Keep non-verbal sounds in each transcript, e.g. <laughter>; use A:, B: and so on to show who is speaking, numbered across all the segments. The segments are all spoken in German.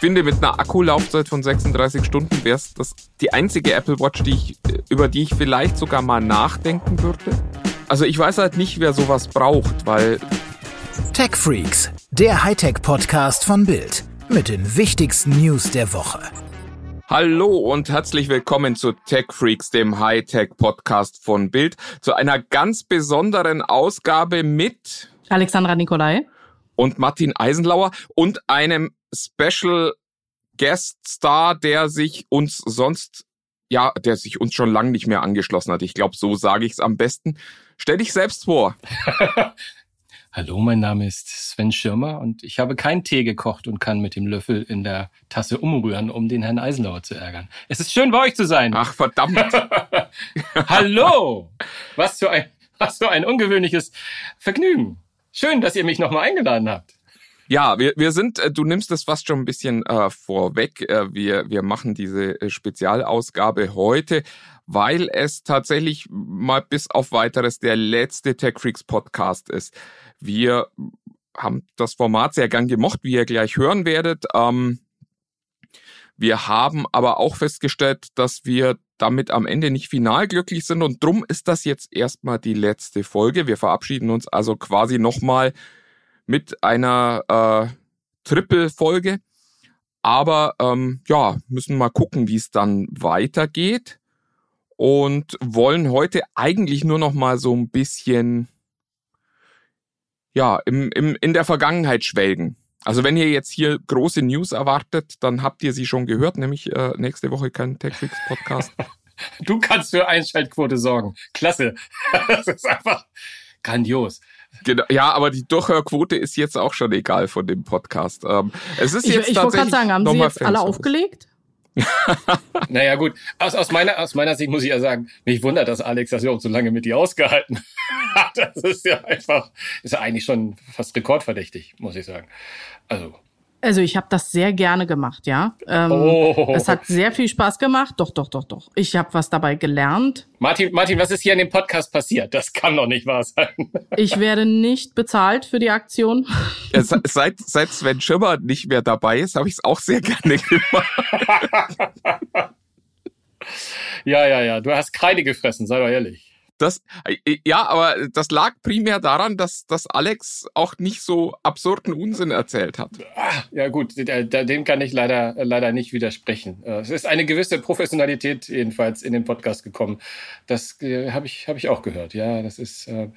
A: finde, mit einer Akkulaufzeit von 36 Stunden wäre es das die einzige Apple Watch, die ich, über die ich vielleicht sogar mal nachdenken würde. Also ich weiß halt nicht, wer sowas braucht, weil.
B: Tech Freaks, der Hightech-Podcast von Bild mit den wichtigsten News der Woche.
A: Hallo und herzlich willkommen zu Tech Freaks, dem Hightech-Podcast von Bild, zu einer ganz besonderen Ausgabe mit
C: Alexandra Nikolai
A: und Martin Eisenlauer und einem Special Guest Star, der sich uns sonst, ja, der sich uns schon lange nicht mehr angeschlossen hat. Ich glaube, so sage ich es am besten. Stell dich selbst vor. <laughs>
D: Hallo, mein Name ist Sven Schirmer und ich habe keinen Tee gekocht und kann mit dem Löffel in der Tasse umrühren, um den Herrn Eisenlauer zu ärgern. Es ist schön, bei euch zu sein.
A: Ach, verdammt. <laughs>
D: Hallo! Was für ein, was für ein ungewöhnliches Vergnügen. Schön, dass ihr mich nochmal eingeladen habt.
A: Ja, wir, wir sind, äh, du nimmst das fast schon ein bisschen äh, vorweg. Äh, wir, wir machen diese äh, Spezialausgabe heute, weil es tatsächlich mal bis auf weiteres der letzte Tech Freaks Podcast ist. Wir haben das Format sehr gern gemocht, wie ihr gleich hören werdet. Ähm, wir haben aber auch festgestellt, dass wir damit am Ende nicht final glücklich sind und drum ist das jetzt erstmal die letzte Folge. Wir verabschieden uns also quasi nochmal mit einer äh, Triple-Folge. Aber ähm, ja, müssen mal gucken, wie es dann weitergeht. Und wollen heute eigentlich nur noch mal so ein bisschen ja, im, im, in der Vergangenheit schwelgen. Also wenn ihr jetzt hier große News erwartet, dann habt ihr sie schon gehört, nämlich äh, nächste Woche kein TechFix Podcast. <laughs>
D: Du kannst für Einschaltquote sorgen. Klasse. <laughs> Das ist einfach grandios.
A: Genau, ja, aber die Durchhörquote ist jetzt auch schon egal von dem Podcast. Ähm, es ist
C: ich
A: jetzt
C: ich wollte gerade sagen, haben Sie jetzt alle aufgelegt? <laughs>
D: naja, gut. Aus, aus, meiner, aus meiner Sicht muss ich ja sagen, mich wundert, dass Alex das überhaupt so lange mit dir ausgehalten <laughs> hat. Das ist ja einfach, ist ja eigentlich schon fast rekordverdächtig, muss ich sagen. Also,
C: also ich habe das sehr gerne gemacht, ja. Ähm, oh. Es hat sehr viel Spaß gemacht. Doch, doch, doch, doch. Ich habe was dabei gelernt.
D: Martin, Martin, was ist hier in dem Podcast passiert? Das kann doch nicht wahr sein.
C: Ich werde nicht bezahlt für die Aktion.
A: Ja, seit, seit Sven Schimmer nicht mehr dabei ist, habe ich es auch sehr gerne gemacht. <laughs>
D: ja, ja, ja. Du hast Kreide gefressen, sei doch ehrlich.
A: Das, äh, ja, aber das lag primär daran, dass, dass Alex auch nicht so absurden Unsinn erzählt hat.
D: Ja gut, dem kann ich leider, leider nicht widersprechen. Äh, es ist eine gewisse Professionalität jedenfalls in den Podcast gekommen. Das äh, habe ich, hab ich auch gehört. Ja, das ist, äh,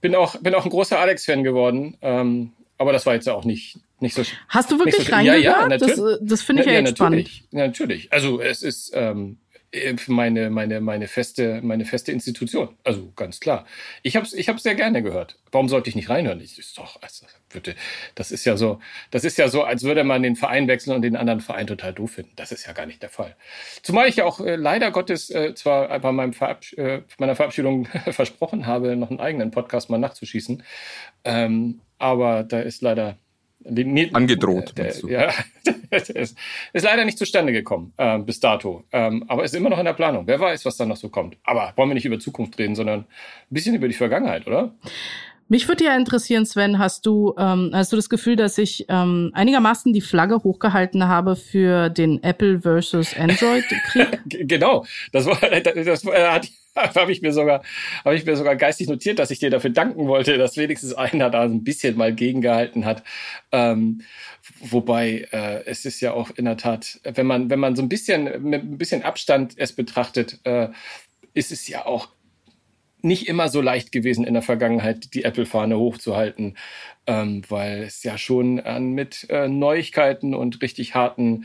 D: bin auch, bin auch ein großer Alex-Fan geworden. Ähm, aber das war jetzt auch nicht, nicht so.
C: Hast du wirklich so, reingehört? Ja, ja, das, das finde ich ja, ja echt
D: natürlich,
C: spannend.
D: Ja, natürlich. Also es ist, ähm, äh, meine, meine, meine, feste, meine feste Institution. Also ganz klar. Ich habe es ich hab's sehr gerne gehört. Warum sollte ich nicht reinhören? Ich, ist doch, also, bitte, das ist ja so, das ist ja so, als würde man den Verein wechseln und den anderen Verein total doof finden. Das ist ja gar nicht der Fall. Zumal ich ja auch äh, leider Gottes äh, zwar bei meinem Verabsch äh, meiner Verabschiedung <laughs> versprochen habe, noch einen eigenen Podcast mal nachzuschießen. Ähm, aber da ist leider
A: Angedroht.
D: Der, ja, <laughs> ist, ist leider nicht zustande gekommen äh, bis dato. Ähm, aber ist immer noch in der Planung. Wer weiß, was dann noch so kommt. Aber wollen wir nicht über Zukunft reden, sondern ein bisschen über die Vergangenheit, oder?
C: Mich würde ja interessieren, Sven, hast du, ähm, hast du das Gefühl, dass ich ähm, einigermaßen die Flagge hochgehalten habe für den Apple versus Android-Krieg? <laughs>
D: genau. Das, war, das, das hat <laughs> habe ich mir sogar, habe ich mir sogar geistig notiert, dass ich dir dafür danken wollte, dass wenigstens einer da ein bisschen mal gegengehalten hat. Ähm, wobei äh, es ist ja auch in der Tat, wenn man, wenn man so ein bisschen mit ein bisschen Abstand es betrachtet, äh, ist es ja auch nicht immer so leicht gewesen in der Vergangenheit, die Apple-Fahne hochzuhalten, ähm, weil es ja schon an mit äh, Neuigkeiten und richtig harten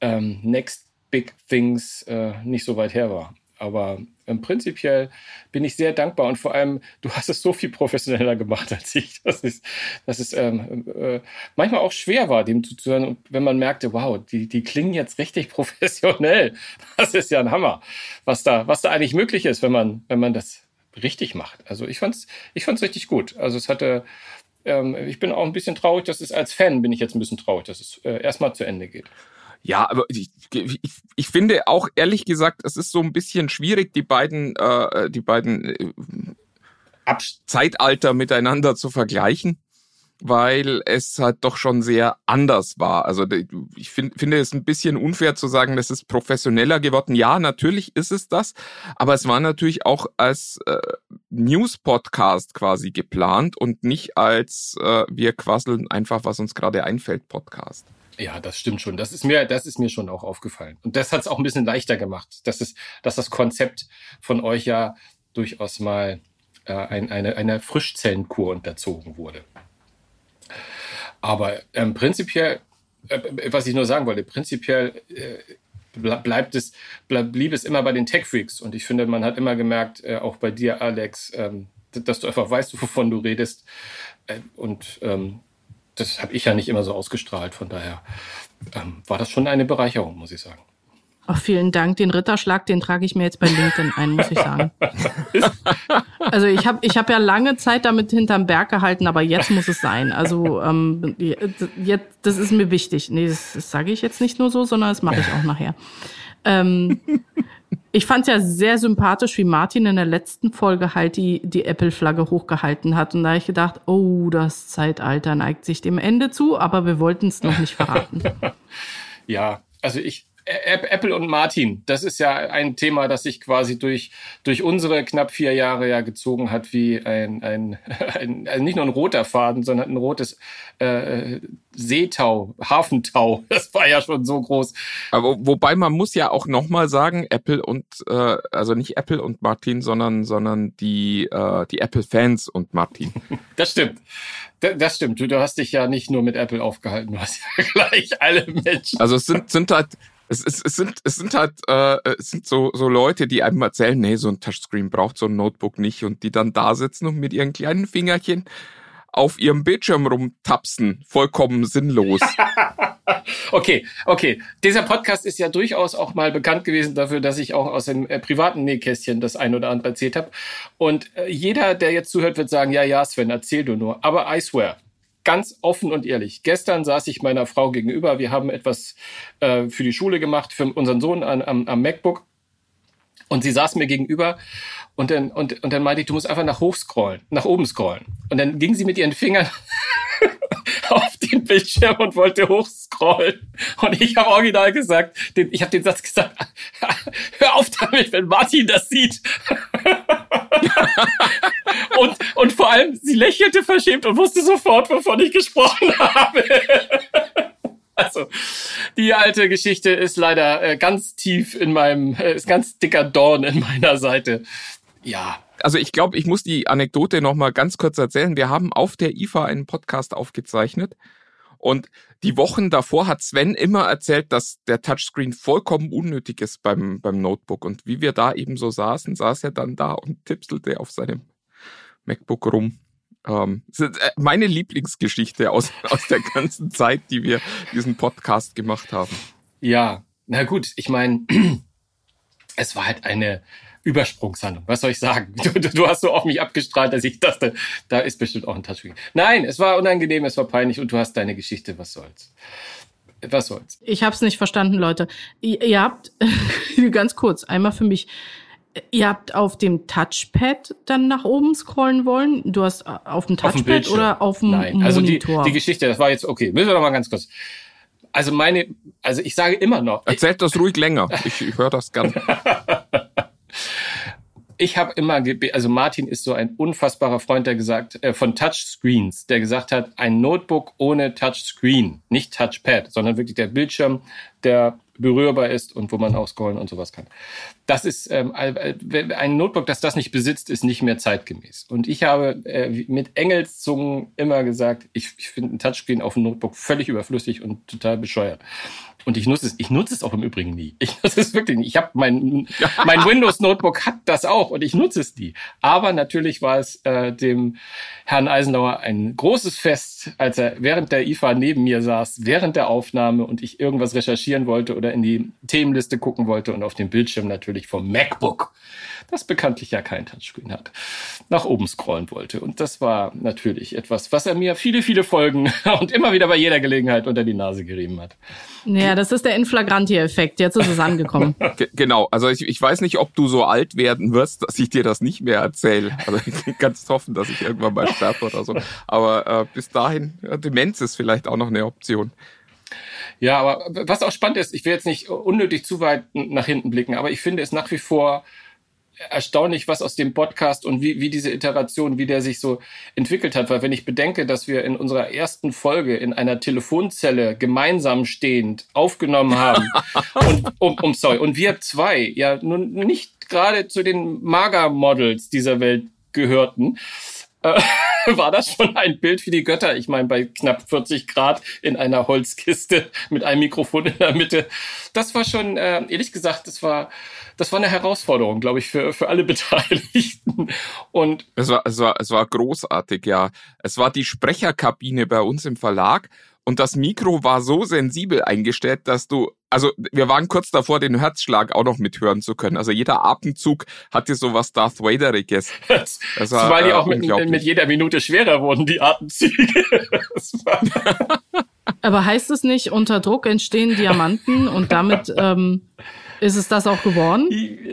D: ähm, Next Big Things äh, nicht so weit her war. Aber ähm, prinzipiell bin ich sehr dankbar und vor allem, du hast es so viel professioneller gemacht <laughs> als ich, dass es, dass es ähm, äh, manchmal auch schwer war, dem zuzuhören. Und wenn man merkte, wow, die, die klingen jetzt richtig <laughs> professionell, das ist ja ein Hammer, was da, was da eigentlich möglich ist, wenn man, wenn man das richtig macht. Also ich fand's, ich fand's richtig gut. Also es hatte, ähm, ich bin auch ein bisschen traurig, dass es als Fan bin ich jetzt ein bisschen traurig, dass es äh, erstmal zu Ende geht.
A: Ja, aber ich, ich, ich finde auch ehrlich gesagt, es ist so ein bisschen schwierig, die beiden, äh, die beiden äh, Zeitalter miteinander zu vergleichen. weil es halt doch schon sehr anders war. Also ich find, finde es ein bisschen unfair zu sagen, das ist professioneller geworden. Ja, natürlich ist es das, aber es war natürlich auch als äh, News-Podcast quasi geplant und nicht als äh, wir quasseln einfach, was uns gerade einfällt, Podcast.
D: Ja, das stimmt schon. Das ist mir, das ist mir schon auch aufgefallen. Und das hat es auch ein bisschen leichter gemacht, dass es, dass das Konzept von euch ja durchaus mal äh, ein, eine, einer Frischzellenkur unterzogen wurde. Aber ähm, prinzipiell, äh, was ich nur sagen wollte, prinzipiell äh, bleibt es, bleib, blieb es immer bei den Tech Freaks. Und ich finde, man hat immer gemerkt, äh, auch bei dir, Alex, ähm, dass du einfach weißt, wovon du redest. Äh, und ähm, das habe ich ja nicht immer so ausgestrahlt. Von daher ähm, war das schon eine Bereicherung, muss ich sagen.
C: Oh, vielen Dank. Den Ritterschlag, den trage ich mir jetzt bei LinkedIn ein, muss ich sagen. <laughs> also ich habe ich hab ja lange Zeit damit hinterm Berg gehalten, aber jetzt muss es sein. Also ähm, jetzt, das ist mir wichtig. Nee, das, das sage ich jetzt nicht nur so, sondern das mache ich auch nachher. Ähm, ich fand ja sehr sympathisch, wie Martin in der letzten Folge halt die, die Apple-Flagge hochgehalten hat. Und da habe ich gedacht, oh, das Zeitalter neigt sich dem Ende zu, aber wir wollten es noch nicht verraten. <laughs>
D: ja, also ich, Apple und Martin, das ist ja ein Thema, das sich quasi durch, durch unsere knapp vier Jahre ja gezogen hat, wie ein, ein, <laughs> ein also nicht nur ein roter Faden, sondern ein rotes äh, Seetau, Hafentau. <laughs> Das war ja schon so groß.
A: Aber wobei man muss ja auch nochmal sagen, Apple und äh, also nicht Apple und Martin, sondern sondern die äh, die Apple-Fans und Martin. <laughs>
D: Das stimmt. Das stimmt. Du, du hast dich ja nicht nur mit Apple aufgehalten, du hast ja gleich alle Menschen.
A: Also es sind, sind halt es, es, es, sind, es sind halt äh, es sind so, so Leute, die einem erzählen, nee, so ein Touchscreen braucht so ein Notebook nicht und die dann da sitzen und mit ihren kleinen Fingerchen auf ihrem Bildschirm rumtapsen. Vollkommen sinnlos. <laughs>
D: okay, okay. Dieser Podcast ist ja durchaus auch mal bekannt gewesen dafür, dass ich auch aus dem äh, privaten Nähkästchen das ein oder andere erzählt habe. Und äh, jeder, der jetzt zuhört, wird sagen, ja, ja, Sven, erzähl du nur. Aber I swear, ganz offen und ehrlich. Gestern saß ich meiner Frau gegenüber. Wir haben etwas äh, für die Schule gemacht, für unseren Sohn an, am, am MacBook. Und sie saß mir gegenüber und dann, und, und dann meinte ich, du musst einfach nach hoch scrollen, nach oben scrollen. Und dann ging sie mit ihren Fingern <laughs> auf den Bildschirm und wollte hochscrollen. Und ich habe original gesagt, den, ich habe den Satz gesagt, <laughs> hör auf damit, wenn Martin das sieht. <laughs> <laughs> und, und vor allem, sie lächelte verschämt und wusste sofort, wovon ich gesprochen <laughs> habe. Also, die alte Geschichte ist leider äh, ganz tief in meinem, äh, ist ganz dicker Dorn in meiner Seite. Ja.
A: Also ich glaube, ich muss die Anekdote noch mal ganz kurz erzählen. Wir haben auf der IFA einen Podcast aufgezeichnet und die Wochen davor hat Sven immer erzählt, dass der Touchscreen vollkommen unnötig ist beim, beim Notebook. Und wie wir da eben so saßen, saß er dann da und tipselte auf seinem MacBook rum. Ähm, äh, meine Lieblingsgeschichte aus, <laughs> aus der ganzen Zeit, die wir diesen Podcast gemacht haben.
D: Ja, na gut, ich meine, <clears throat> es war halt eine Übersprungshandlung. Was soll ich sagen? <laughs> Du, du hast so auf mich abgestrahlt, dass ich dachte, da ist bestimmt auch ein Touchscreen. Nein, es war unangenehm, es war peinlich und du hast deine Geschichte. Was soll's? Was soll's?
C: Ich hab's nicht verstanden, Leute. Ihr, ihr habt, <laughs> ganz kurz, einmal für mich, Ihr habt auf dem Touchpad dann nach oben scrollen wollen? Du hast äh, auf dem Touchpad auf dem oder auf dem Nein,
D: Monitor? also die, die Geschichte, das war jetzt okay. Müssen wir noch mal ganz kurz. Also meine, also ich sage immer noch.
A: Erzählt das ruhig länger. Ich, ich höre das gern. <laughs>
D: ich habe immer, also Martin ist so ein unfassbarer Freund, der gesagt, äh, von Touchscreens, der gesagt hat, ein Notebook ohne Touchscreen, nicht Touchpad, sondern wirklich der Bildschirm, der berührbar ist und wo man auch scrollen und sowas kann. Das ist ähm, ein Notebook, das das nicht besitzt, ist nicht mehr zeitgemäß. Und ich habe äh, mit Engelszungen immer gesagt, ich, ich finde ein Touchscreen auf dem Notebook völlig überflüssig und total bescheuert. Und ich nutze es, ich nutze es auch im Übrigen nie. Ich nutze es wirklich nicht. Ich habe mein, <laughs> mein Windows Notebook hat das auch und ich nutze es nie. Aber natürlich war es äh, dem Herrn Eisenauer ein großes Fest, als er während der IFA neben mir saß, während der Aufnahme und ich irgendwas recherchiert notieren wollte oder in die Themenliste gucken wollte und auf dem Bildschirm natürlich vom MacBook, das bekanntlich ja kein Touchscreen hat, nach oben scrollen wollte. Und das war natürlich etwas, was er mir viele, viele Folgen <laughs> und immer wieder bei jeder Gelegenheit unter die Nase gerieben hat.
C: Ja, das ist der Inflagranti-Effekt. Jetzt ist es angekommen. <laughs>
A: genau. Also ich, ich weiß nicht, ob du so alt werden wirst, dass ich dir das nicht mehr erzähle. Also ich kann es hoffen, dass ich irgendwann mal sterbe oder so. Aber äh, bis dahin, ja, Demenz ist vielleicht auch noch eine Option.
D: Ja, aber was auch spannend ist, ich will jetzt nicht unnötig zu weit nach hinten blicken, aber ich finde es nach wie vor erstaunlich, was aus dem Podcast und wie, wie diese Iteration, wie der sich so entwickelt hat. Weil wenn ich bedenke, dass wir in unserer ersten Folge in einer Telefonzelle gemeinsam stehend aufgenommen haben <laughs> und um, um sorry, und wir zwei ja nun nicht gerade zu den Mager-Models dieser Welt gehörten, äh, <laughs> war das schon ein Bild für die Götter. Ich meine, bei knapp 40 Grad in einer Holzkiste mit einem Mikrofon in der Mitte. Das war schon, äh, ehrlich gesagt, das war, das war eine Herausforderung, glaube ich, für, für alle <laughs> Beteiligten. Und
A: es war, es war, es war großartig, ja. Es war die Sprecherkabine bei uns im Verlag und das Mikro war so sensibel eingestellt, dass du, also wir waren kurz davor, den Herzschlag auch noch mithören zu können. Also jeder Atemzug hatte so was Darth Vaderiges. <laughs>
D: Das war, Zumal die äh, auch mit, mit jeder Minute schwerer wurden, die Atemzüge. <laughs>
C: Aber heißt es nicht, unter Druck entstehen Diamanten und damit <laughs> ähm, ist es das auch geworden?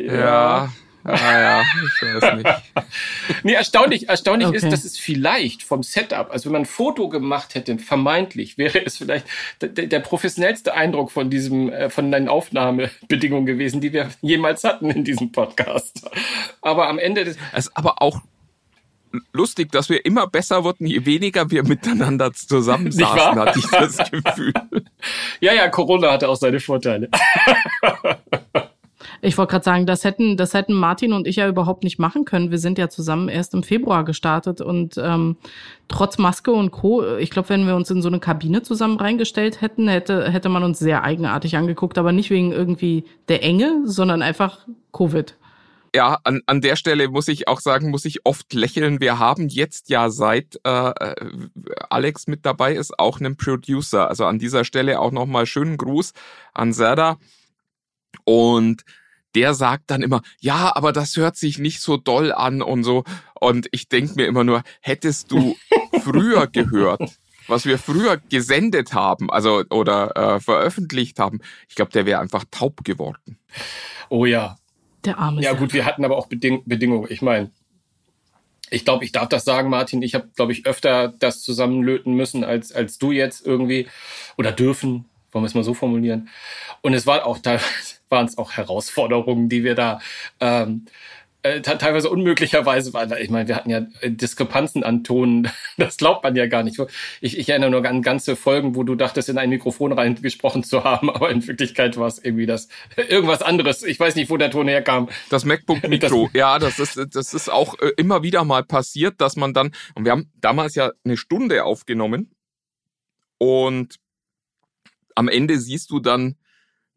A: Ja. Ah ja, ich weiß nicht. <laughs>
D: nee, erstaunlich, erstaunlich okay. ist, dass es vielleicht vom Setup, also wenn man ein Foto gemacht hätte, vermeintlich, wäre es vielleicht der, der professionellste Eindruck von diesem, äh, von den Aufnahmebedingungen gewesen, die wir jemals hatten in diesem Podcast. Aber am Ende des.
A: Es ist aber auch lustig, dass wir immer besser wurden, je weniger wir miteinander zusammensaßen, hatte ich das <laughs> Gefühl.
D: ja, ja, Corona hatte auch seine Vorteile. <laughs>
C: Ich wollte gerade sagen, das hätten, das hätten Martin und ich ja überhaupt nicht machen können. Wir sind ja zusammen erst im Februar gestartet und ähm, trotz Maske und Co. Ich glaube, wenn wir uns in so eine Kabine zusammen reingestellt hätten, hätte, hätte man uns sehr eigenartig angeguckt, aber nicht wegen irgendwie der Enge, sondern einfach Covid.
A: Ja, an, an der Stelle muss ich auch sagen, muss ich oft lächeln. Wir haben jetzt ja seit äh, Alex mit dabei ist auch einen Producer. Also an dieser Stelle auch nochmal schönen Gruß an Serda. Und der sagt dann immer, ja, aber das hört sich nicht so doll an und so. Und ich denk mir immer nur, hättest du <laughs> früher gehört, was wir früher gesendet haben, also oder äh, veröffentlicht haben, ich glaube, der wäre einfach taub geworden.
D: Oh ja.
C: Der arme.
D: Ja gut, wir hatten aber auch Beding Bedingungen. Ich meine, ich glaube, ich darf das sagen, Martin. Ich habe, glaube ich, öfter das zusammenlöten müssen als als du jetzt irgendwie oder dürfen, wollen wir es mal so formulieren. Und es war auch teilweise <laughs> waren es auch Herausforderungen, die wir da ähm, äh, teilweise unmöglicherweise, weil ich meine, wir hatten ja äh, Diskrepanzen an Tonen, <laughs> das glaubt man ja gar nicht. Ich, ich erinnere nur an ganze Folgen, wo du dachtest, in ein Mikrofon reingesprochen zu haben, <laughs> aber in Wirklichkeit war es irgendwie das irgendwas anderes. Ich weiß nicht, wo der Ton herkam.
A: Das MacBook Mikro, ja, das ist das ist auch äh, immer wieder mal passiert, dass man dann und wir haben damals ja eine Stunde aufgenommen und am Ende siehst du dann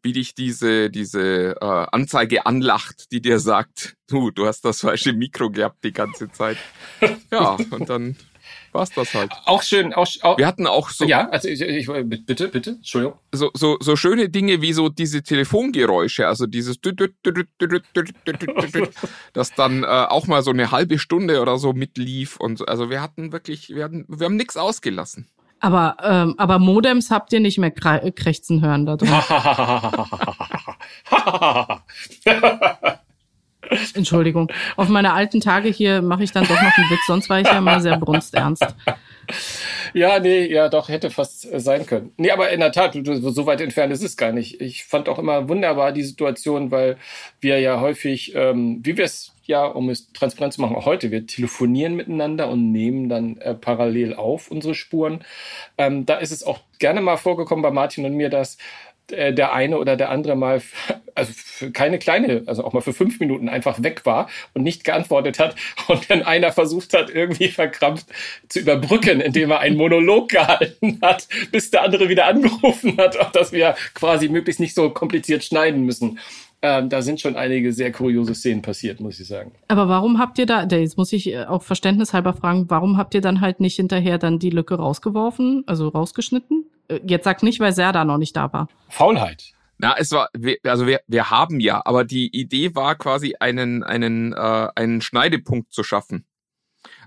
A: wie dich diese, diese äh, Anzeige anlacht, die dir sagt, du, du hast das falsche Mikro gehabt die ganze Zeit. Ja, und dann war's das halt.
D: Auch schön. Auch, auch,
A: Wir hatten auch so.
D: Ja, also ich, ich, bitte, bitte, Entschuldigung.
A: So, so, so schöne Dinge wie so diese Telefongeräusche, also dieses, das dann äh, auch mal so eine halbe Stunde oder so mitlief und so. Also wir hatten wirklich, wir hatten, wir haben nichts ausgelassen.
C: Aber, ähm, aber Modems habt ihr nicht mehr krächzen hören da drin. <laughs> Entschuldigung. Auf meine alten Tage hier mache ich dann doch noch einen Witz, sonst war ich ja mal sehr brunsternst.
D: Ja, nee, ja, doch, hätte fast sein können. Nee, aber in der Tat, so weit entfernt ist es gar nicht. Ich fand auch immer wunderbar die Situation, weil wir ja häufig, ähm, wie wir es ja, um es transparent zu machen, auch heute, wir telefonieren miteinander und nehmen dann äh, parallel auf unsere Spuren. Ähm, da ist es auch gerne mal vorgekommen bei Martin und mir, dass äh, der eine oder der andere mal, also für keine kleine, also auch mal für fünf Minuten einfach weg war und nicht geantwortet hat. <laughs> Und wenn einer versucht hat, irgendwie verkrampft zu überbrücken, indem er einen Monolog <laughs> gehalten hat, bis der andere wieder angerufen hat, <laughs> dass wir quasi möglichst nicht so kompliziert schneiden müssen. Ähm, da sind schon einige sehr kuriose Szenen passiert, muss ich sagen.
C: Aber warum habt ihr da, jetzt muss ich äh, auch verständnishalber fragen, warum habt ihr dann halt nicht hinterher dann die Lücke rausgeworfen, also rausgeschnitten? Äh, jetzt sag nicht, weil Serda noch nicht da war.
D: Faulheit.
A: Na, es war, also wir, wir haben ja, aber die Idee war quasi einen, einen, äh, einen Schneidepunkt zu schaffen.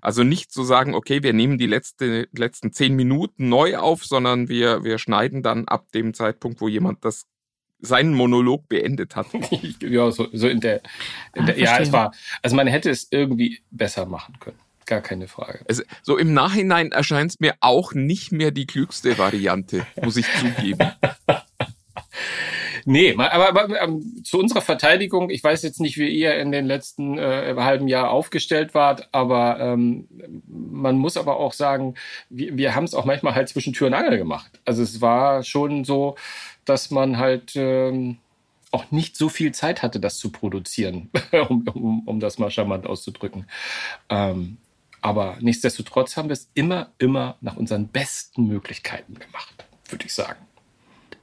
A: Also nicht zu sagen, okay, wir nehmen die letzte, letzten zehn Minuten neu auf, sondern wir, wir schneiden dann ab dem Zeitpunkt, wo jemand das seinen Monolog beendet hat. <laughs>
D: ja, so, so in der, in der ah, ja, es war, also man hätte es irgendwie besser machen können. Gar keine Frage.
A: Also, so im Nachhinein erscheint es mir auch nicht mehr die klügste Variante, muss ich zugeben. <laughs>
D: Nee, aber, aber ähm, zu unserer Verteidigung, ich weiß jetzt nicht, wie ihr in den letzten äh, halben Jahr aufgestellt wart, aber ähm, man muss aber auch sagen, wir, wir haben es auch manchmal halt zwischen Tür und Angel gemacht. Also es war schon so, dass man halt ähm, auch nicht so viel Zeit hatte, das zu produzieren, <laughs> um, um, um das mal charmant auszudrücken. Ähm, aber nichtsdestotrotz haben wir es immer, immer nach unseren besten Möglichkeiten gemacht, würde ich sagen.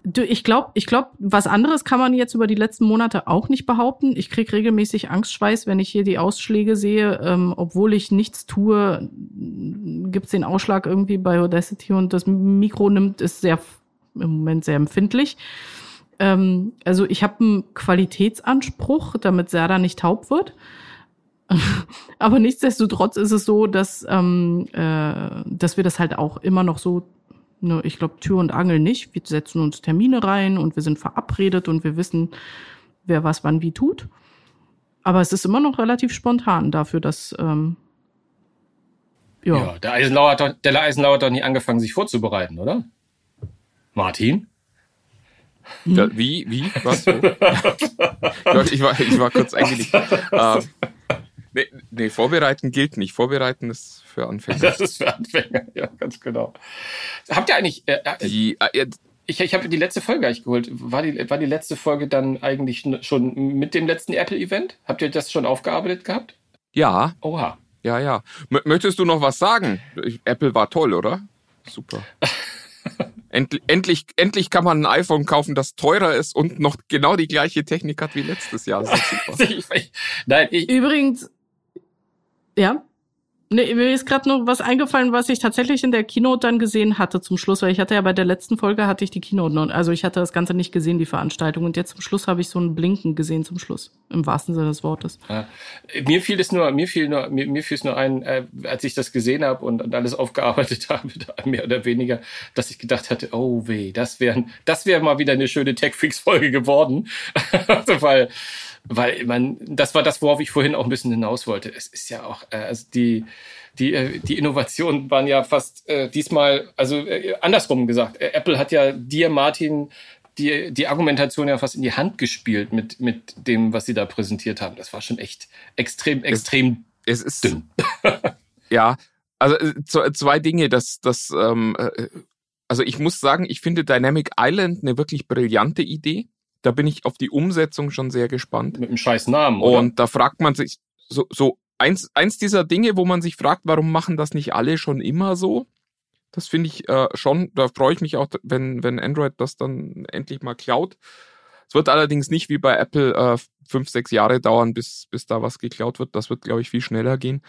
C: Du, ich glaube, ich glaub, was anderes kann man jetzt über die letzten Monate auch nicht behaupten. Ich krieg regelmäßig Angstschweiß, wenn ich hier die Ausschläge sehe. Ähm, obwohl ich nichts tue, gibt's den Ausschlag irgendwie bei Audacity und das Mikro nimmt, ist sehr im Moment sehr empfindlich. Ähm, also ich habe einen Qualitätsanspruch, damit Serda nicht taub wird. <laughs> Aber nichtsdestotrotz ist es so, dass, ähm, äh, dass wir das halt auch immer noch so Ne, ich glaube, Tür und Angel nicht. Wir setzen uns Termine rein und wir sind verabredet und wir wissen, wer was wann wie tut. Aber es ist immer noch relativ spontan dafür, dass. Ähm,
D: ja. der Eisenlauer, hat doch, der Eisenlauer hat doch nie angefangen, sich vorzubereiten, oder? Martin?
A: Ja, wie? Wie? Was? <laughs> ich, war, ich war kurz eigentlich. Äh, nee, nee, vorbereiten gilt nicht. Vorbereiten ist für Anfänger.
D: Das ist für Anfänger, ja, ganz genau. Habt ihr eigentlich. Äh, äh die, äh, ich ich habe die letzte Folge eigentlich geholt. War die, war die letzte Folge dann eigentlich schon mit dem letzten Apple-Event? Habt ihr das schon aufgearbeitet gehabt?
A: Ja.
D: Oha.
A: Ja, ja. M möchtest du noch was sagen? Apple war toll, oder? Super. <laughs> Endlich, endlich, endlich kann man ein iPhone kaufen, das teurer ist und noch genau die gleiche Technik hat wie letztes Jahr. Das ist
C: super. <laughs> Nein, ich Übrigens, ja. Nee, mir ist gerade noch was eingefallen, was ich tatsächlich in der Keynote dann gesehen hatte zum Schluss, weil ich hatte ja bei der letzten Folge hatte ich die Keynote noch, also ich hatte das Ganze nicht gesehen, die Veranstaltung, und jetzt zum Schluss habe ich so ein Blinken gesehen zum Schluss, im wahrsten Sinne des Wortes. Ja.
D: Mir fiel es nur, mir fiel nur, mir, mir fiel es nur ein, äh, als ich das gesehen habe und, und alles aufgearbeitet <laughs> habe, mehr oder weniger, dass ich gedacht hatte, oh weh, das wäre, das wäre mal wieder eine schöne Tech Freaks Folge geworden, <laughs> also, weil weil man, das war das, worauf ich vorhin auch ein bisschen hinaus wollte. Es ist ja auch, äh, also die, die, äh, die Innovationen waren ja fast äh, diesmal, also äh, andersrum gesagt, äh, Apple hat ja dir, Martin, die, die Argumentation ja fast in die Hand gespielt mit, mit dem, was sie da präsentiert haben. Das war schon echt extrem, extrem
A: es, es ist, dünn. <laughs> ja, also äh, zwei Dinge, das, das, ähm, also ich muss sagen, ich finde Dynamic Island eine wirklich brillante Idee. Da bin ich auf die Umsetzung schon sehr gespannt.
D: Mit einem scheiß Namen, oder?
A: Und da fragt man sich so, so eins, eins dieser Dinge, wo man sich fragt, warum machen das nicht alle schon immer so? Das finde ich äh, schon, da freue ich mich auch, wenn, wenn Android das dann endlich mal klaut. Es wird allerdings nicht wie bei Apple äh, fünf, sechs Jahre dauern, bis, bis da was geklaut wird. Das wird, glaube ich, viel schneller gehen.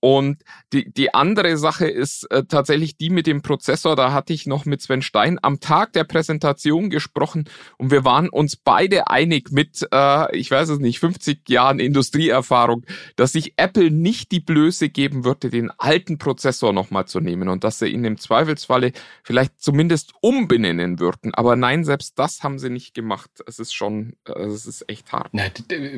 A: Und die, die andere Sache ist äh, tatsächlich die mit dem Prozessor. Da hatte ich noch mit Sven Stein am Tag der Präsentation gesprochen und wir waren uns beide einig mit, äh, ich weiß es nicht, 50 Jahren Industrieerfahrung, dass sich Apple nicht die Blöße geben würde, den alten Prozessor nochmal zu nehmen und dass sie ihn im Zweifelsfalle vielleicht zumindest umbenennen würden. Aber nein, selbst das haben sie nicht gemacht. Es ist schon, äh, es ist echt hart.
D: Na,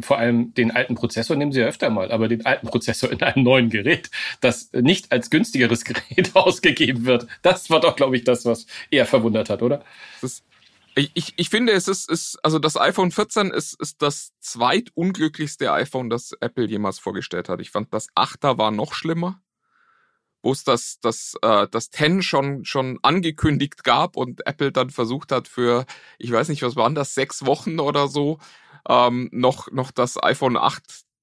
D: vor allem den alten Prozessor nehmen sie öfter mal, aber den alten Prozessor in einem neuen Gerät Gerät, das nicht als günstigeres <laughs> Gerät ausgegeben wird. Das war doch, glaube ich, das, was eher verwundert hat, oder?
A: Ich, ich, ich finde, es ist, ist, also das iPhone 14 ist, ist das zweitunglücklichste iPhone, das Apple jemals vorgestellt hat. Ich fand, das 8er war noch schlimmer wo es das, das, äh, das 10 schon, schon angekündigt gab und Apple dann versucht hat für, ich weiß nicht, was waren das, sechs Wochen oder so, ähm, noch, noch das iPhone 8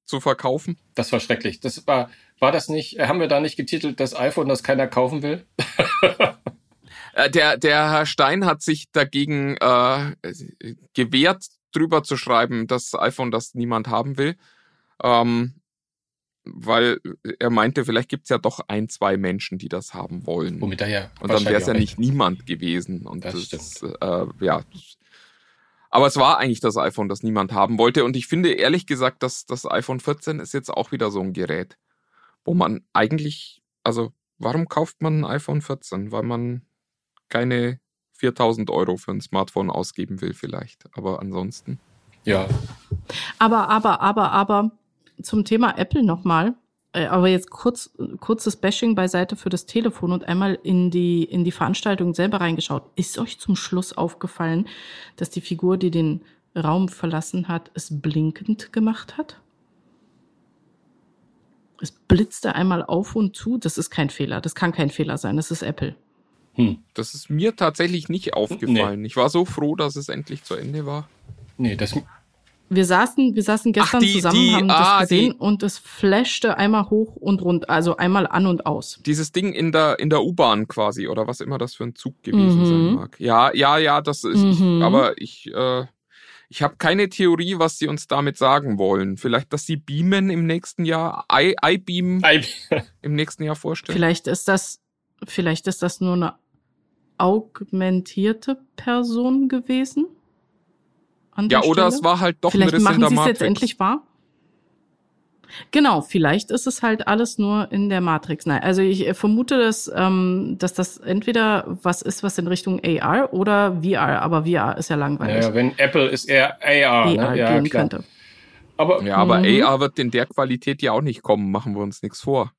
A: zu verkaufen.
D: Das war schrecklich. Das war, war das nicht, äh, haben wir da nicht getitelt, das iPhone, das keiner kaufen will? <laughs>
A: Äh, der, der Herr Stein hat sich dagegen äh, gewehrt, drüber zu schreiben, das iPhone, das niemand haben will. Ähm, weil er meinte, vielleicht gibt's ja doch ein, zwei Menschen, die das haben wollen.
D: Womit er ja
A: Und dann wäre es ja nicht niemand gewesen. Und das, das. Äh, ja, Aber es war eigentlich das iPhone, das niemand haben wollte. Und ich finde ehrlich gesagt, dass das iPhone 14 ist jetzt auch wieder so ein Gerät, wo man eigentlich, also warum kauft man ein iPhone 14? Weil man keine 4000 Euro für ein Smartphone ausgeben will vielleicht. Aber ansonsten.
D: Ja.
C: Aber, aber, aber, aber zum Thema Apple nochmal. Äh, aber jetzt kurz, kurzes Bashing beiseite für das Telefon und einmal in die, in die Veranstaltung selber reingeschaut. Ist euch zum Schluss aufgefallen, dass die Figur, die den Raum verlassen hat, es blinkend gemacht hat? Es blitzte einmal auf und zu. Das ist kein Fehler. Das kann kein Fehler sein. Das ist Apple.
A: Hm. Das ist mir tatsächlich nicht aufgefallen. Nee. Ich war so froh, dass es endlich zu Ende war.
D: Nee, das,
C: wir saßen, wir saßen gestern Ach, die, zusammen, die, haben ah, das gesehen die, und es flashte einmal hoch und rund, also einmal an und aus.
A: Dieses Ding in der in der U-Bahn quasi oder was immer das für ein Zug gewesen mhm. sein mag. Ja, ja, ja, das ist. Mhm. aber ich äh, ich habe keine Theorie, was sie uns damit sagen wollen. Vielleicht, dass sie Beamen im nächsten Jahr, iBeam <laughs> im nächsten Jahr vorstellen.
C: Vielleicht ist das, vielleicht ist das nur eine augmentierte Person gewesen.
A: Ja, oder Stelle. es war halt doch
C: vielleicht ein Riss machen sie es jetzt endlich wahr. Genau, vielleicht ist es halt alles nur in der Matrix. Nein, also ich äh, vermute, dass, ähm, dass das entweder was ist, was in Richtung AR oder VR, aber VR ist ja langweilig.
D: Ja, wenn Apple ist eher AR, AR ne? ja, gehen klar. könnte.
A: Aber, ja, aber mhm. AR wird in der Qualität ja auch nicht kommen, machen wir uns nichts vor.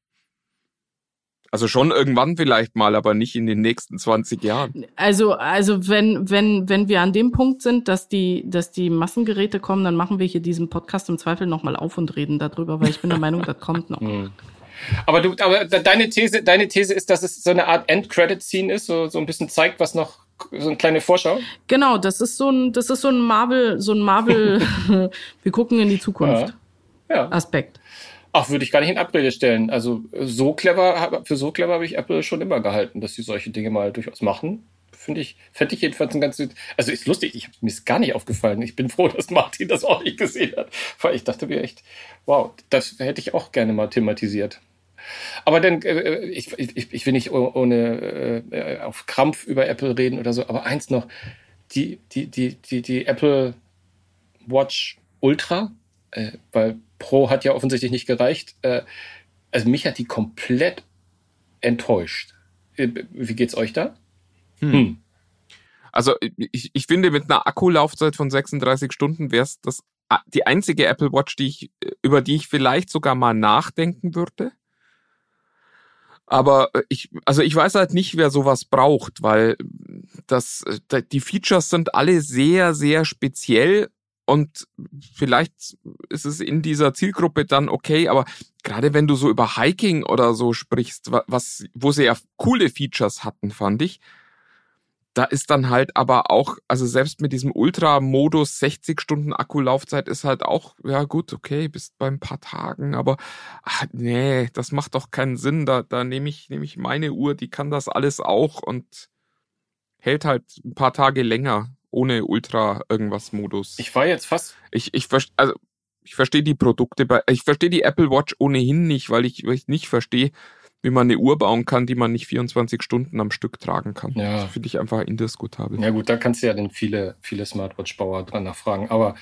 A: Also schon irgendwann vielleicht mal, aber nicht in den nächsten 20 Jahren.
C: Also, also wenn, wenn, wenn wir an dem Punkt sind, dass die, dass die Massengeräte kommen, dann machen wir hier diesen Podcast im Zweifel nochmal auf und reden darüber, weil ich bin der <laughs> Meinung, das kommt noch. Hm.
D: Aber du, aber deine These, deine These ist, dass es so eine Art End-Credit-Scene ist, so, so ein bisschen zeigt, was noch, so eine kleine Vorschau?
C: Genau, das ist so ein, das ist so ein Marvel, so ein Marvel, <laughs> <laughs> wir gucken in die Zukunft. Ja. ja. Aspekt.
D: Ach, würde ich gar nicht in Abrede stellen. Also so clever, für so clever habe ich Apple schon immer gehalten, dass sie solche Dinge mal durchaus machen. Finde ich, fände ich jedenfalls ein ganz, also ist lustig, ich, mir ist gar nicht aufgefallen. Ich bin froh, dass Martin das auch nicht gesehen hat. Weil ich dachte mir echt, wow, das hätte ich auch gerne mal thematisiert. Aber dann, äh, ich, ich, ich will nicht ohne äh, auf Krampf über Apple reden oder so, aber eins noch, die, die, die, die, die Apple Watch Ultra, äh, weil Pro hat ja offensichtlich nicht gereicht. Äh, also mich hat die komplett enttäuscht. Äh, wie geht's euch da?
A: Hm. Hm. Also ich, ich finde, mit einer Akkulaufzeit von 36 Stunden wäre es das die einzige Apple Watch, die ich, über die ich vielleicht sogar mal nachdenken würde. Aber ich, also ich weiß halt nicht, wer sowas braucht, weil das, die Features sind alle sehr, sehr speziell und vielleicht ist es in dieser Zielgruppe dann okay, aber gerade wenn du so über Hiking oder so sprichst, was, wo sie ja coole Features hatten, fand ich, da ist dann halt aber auch, also selbst mit diesem Ultra-Modus 60 Stunden Akkulaufzeit ist halt auch, ja gut, okay, bis bei ein paar Tagen, aber ach, nee, das macht doch keinen Sinn. Da, da nehme ich, nehme ich meine Uhr, die kann das alles auch und hält halt ein paar Tage länger ohne Ultra irgendwas Modus.
D: Ich war jetzt fast.
A: Ich, ich, also, ich verstehe die Produkte bei, ich verstehe die Apple Watch ohnehin nicht, weil ich, weil ich nicht verstehe, wie man eine Uhr bauen kann, die man nicht 24 Stunden am Stück tragen kann. Ja. Das finde ich einfach indiskutabel.
D: Ja gut, da kannst du ja dann viele, viele Smartwatch-Bauer dran nachfragen. Aber,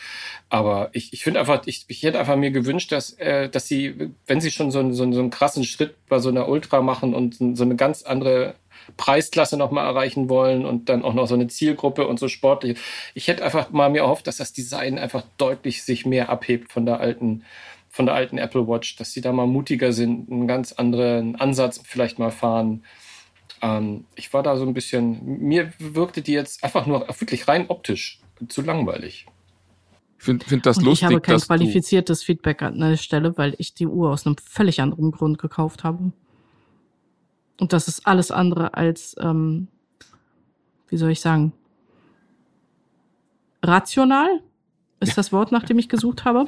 D: aber ich, ich finde einfach, ich, ich hätte einfach mir gewünscht, dass, äh, dass sie, wenn sie schon so, einen, so, einen, so einen krassen Schritt bei so einer Ultra machen und so eine ganz andere Preisklasse nochmal erreichen wollen und dann auch noch so eine Zielgruppe und so sportlich. Ich hätte einfach mal mir erhofft, dass das Design einfach deutlich sich mehr abhebt von der alten, von der alten Apple Watch, dass sie da mal mutiger sind, einen ganz anderen Ansatz vielleicht mal fahren. Ähm, ich war da so ein bisschen, mir wirkte die jetzt einfach nur wirklich rein optisch zu langweilig.
A: Ich finde find das und lustig.
C: Ich habe kein qualifiziertes Feedback an der Stelle, weil ich die Uhr aus einem völlig anderen Grund gekauft habe. Und das ist alles andere als, ähm, wie soll ich sagen, rational? Ist das Wort, nach dem ich gesucht habe?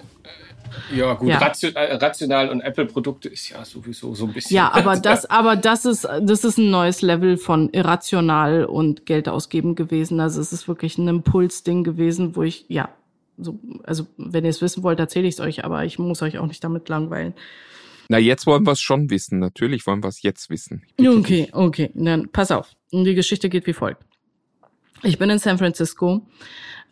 D: Ja, gut, ja. Äh, rational und Apple-Produkte ist ja sowieso so ein bisschen.
C: Ja, <laughs> aber das, aber das ist, das ist ein neues Level von irrational und Geld ausgeben gewesen. Also es ist wirklich ein Impulsding gewesen, wo ich, ja, so, also wenn ihr es wissen wollt, erzähle ich es euch, aber ich muss euch auch nicht damit langweilen.
A: Na, jetzt wollen wir es schon wissen. Natürlich wollen wir es jetzt wissen.
C: Okay, dich. okay. Dann pass auf. Die Geschichte geht wie folgt. Ich bin in San Francisco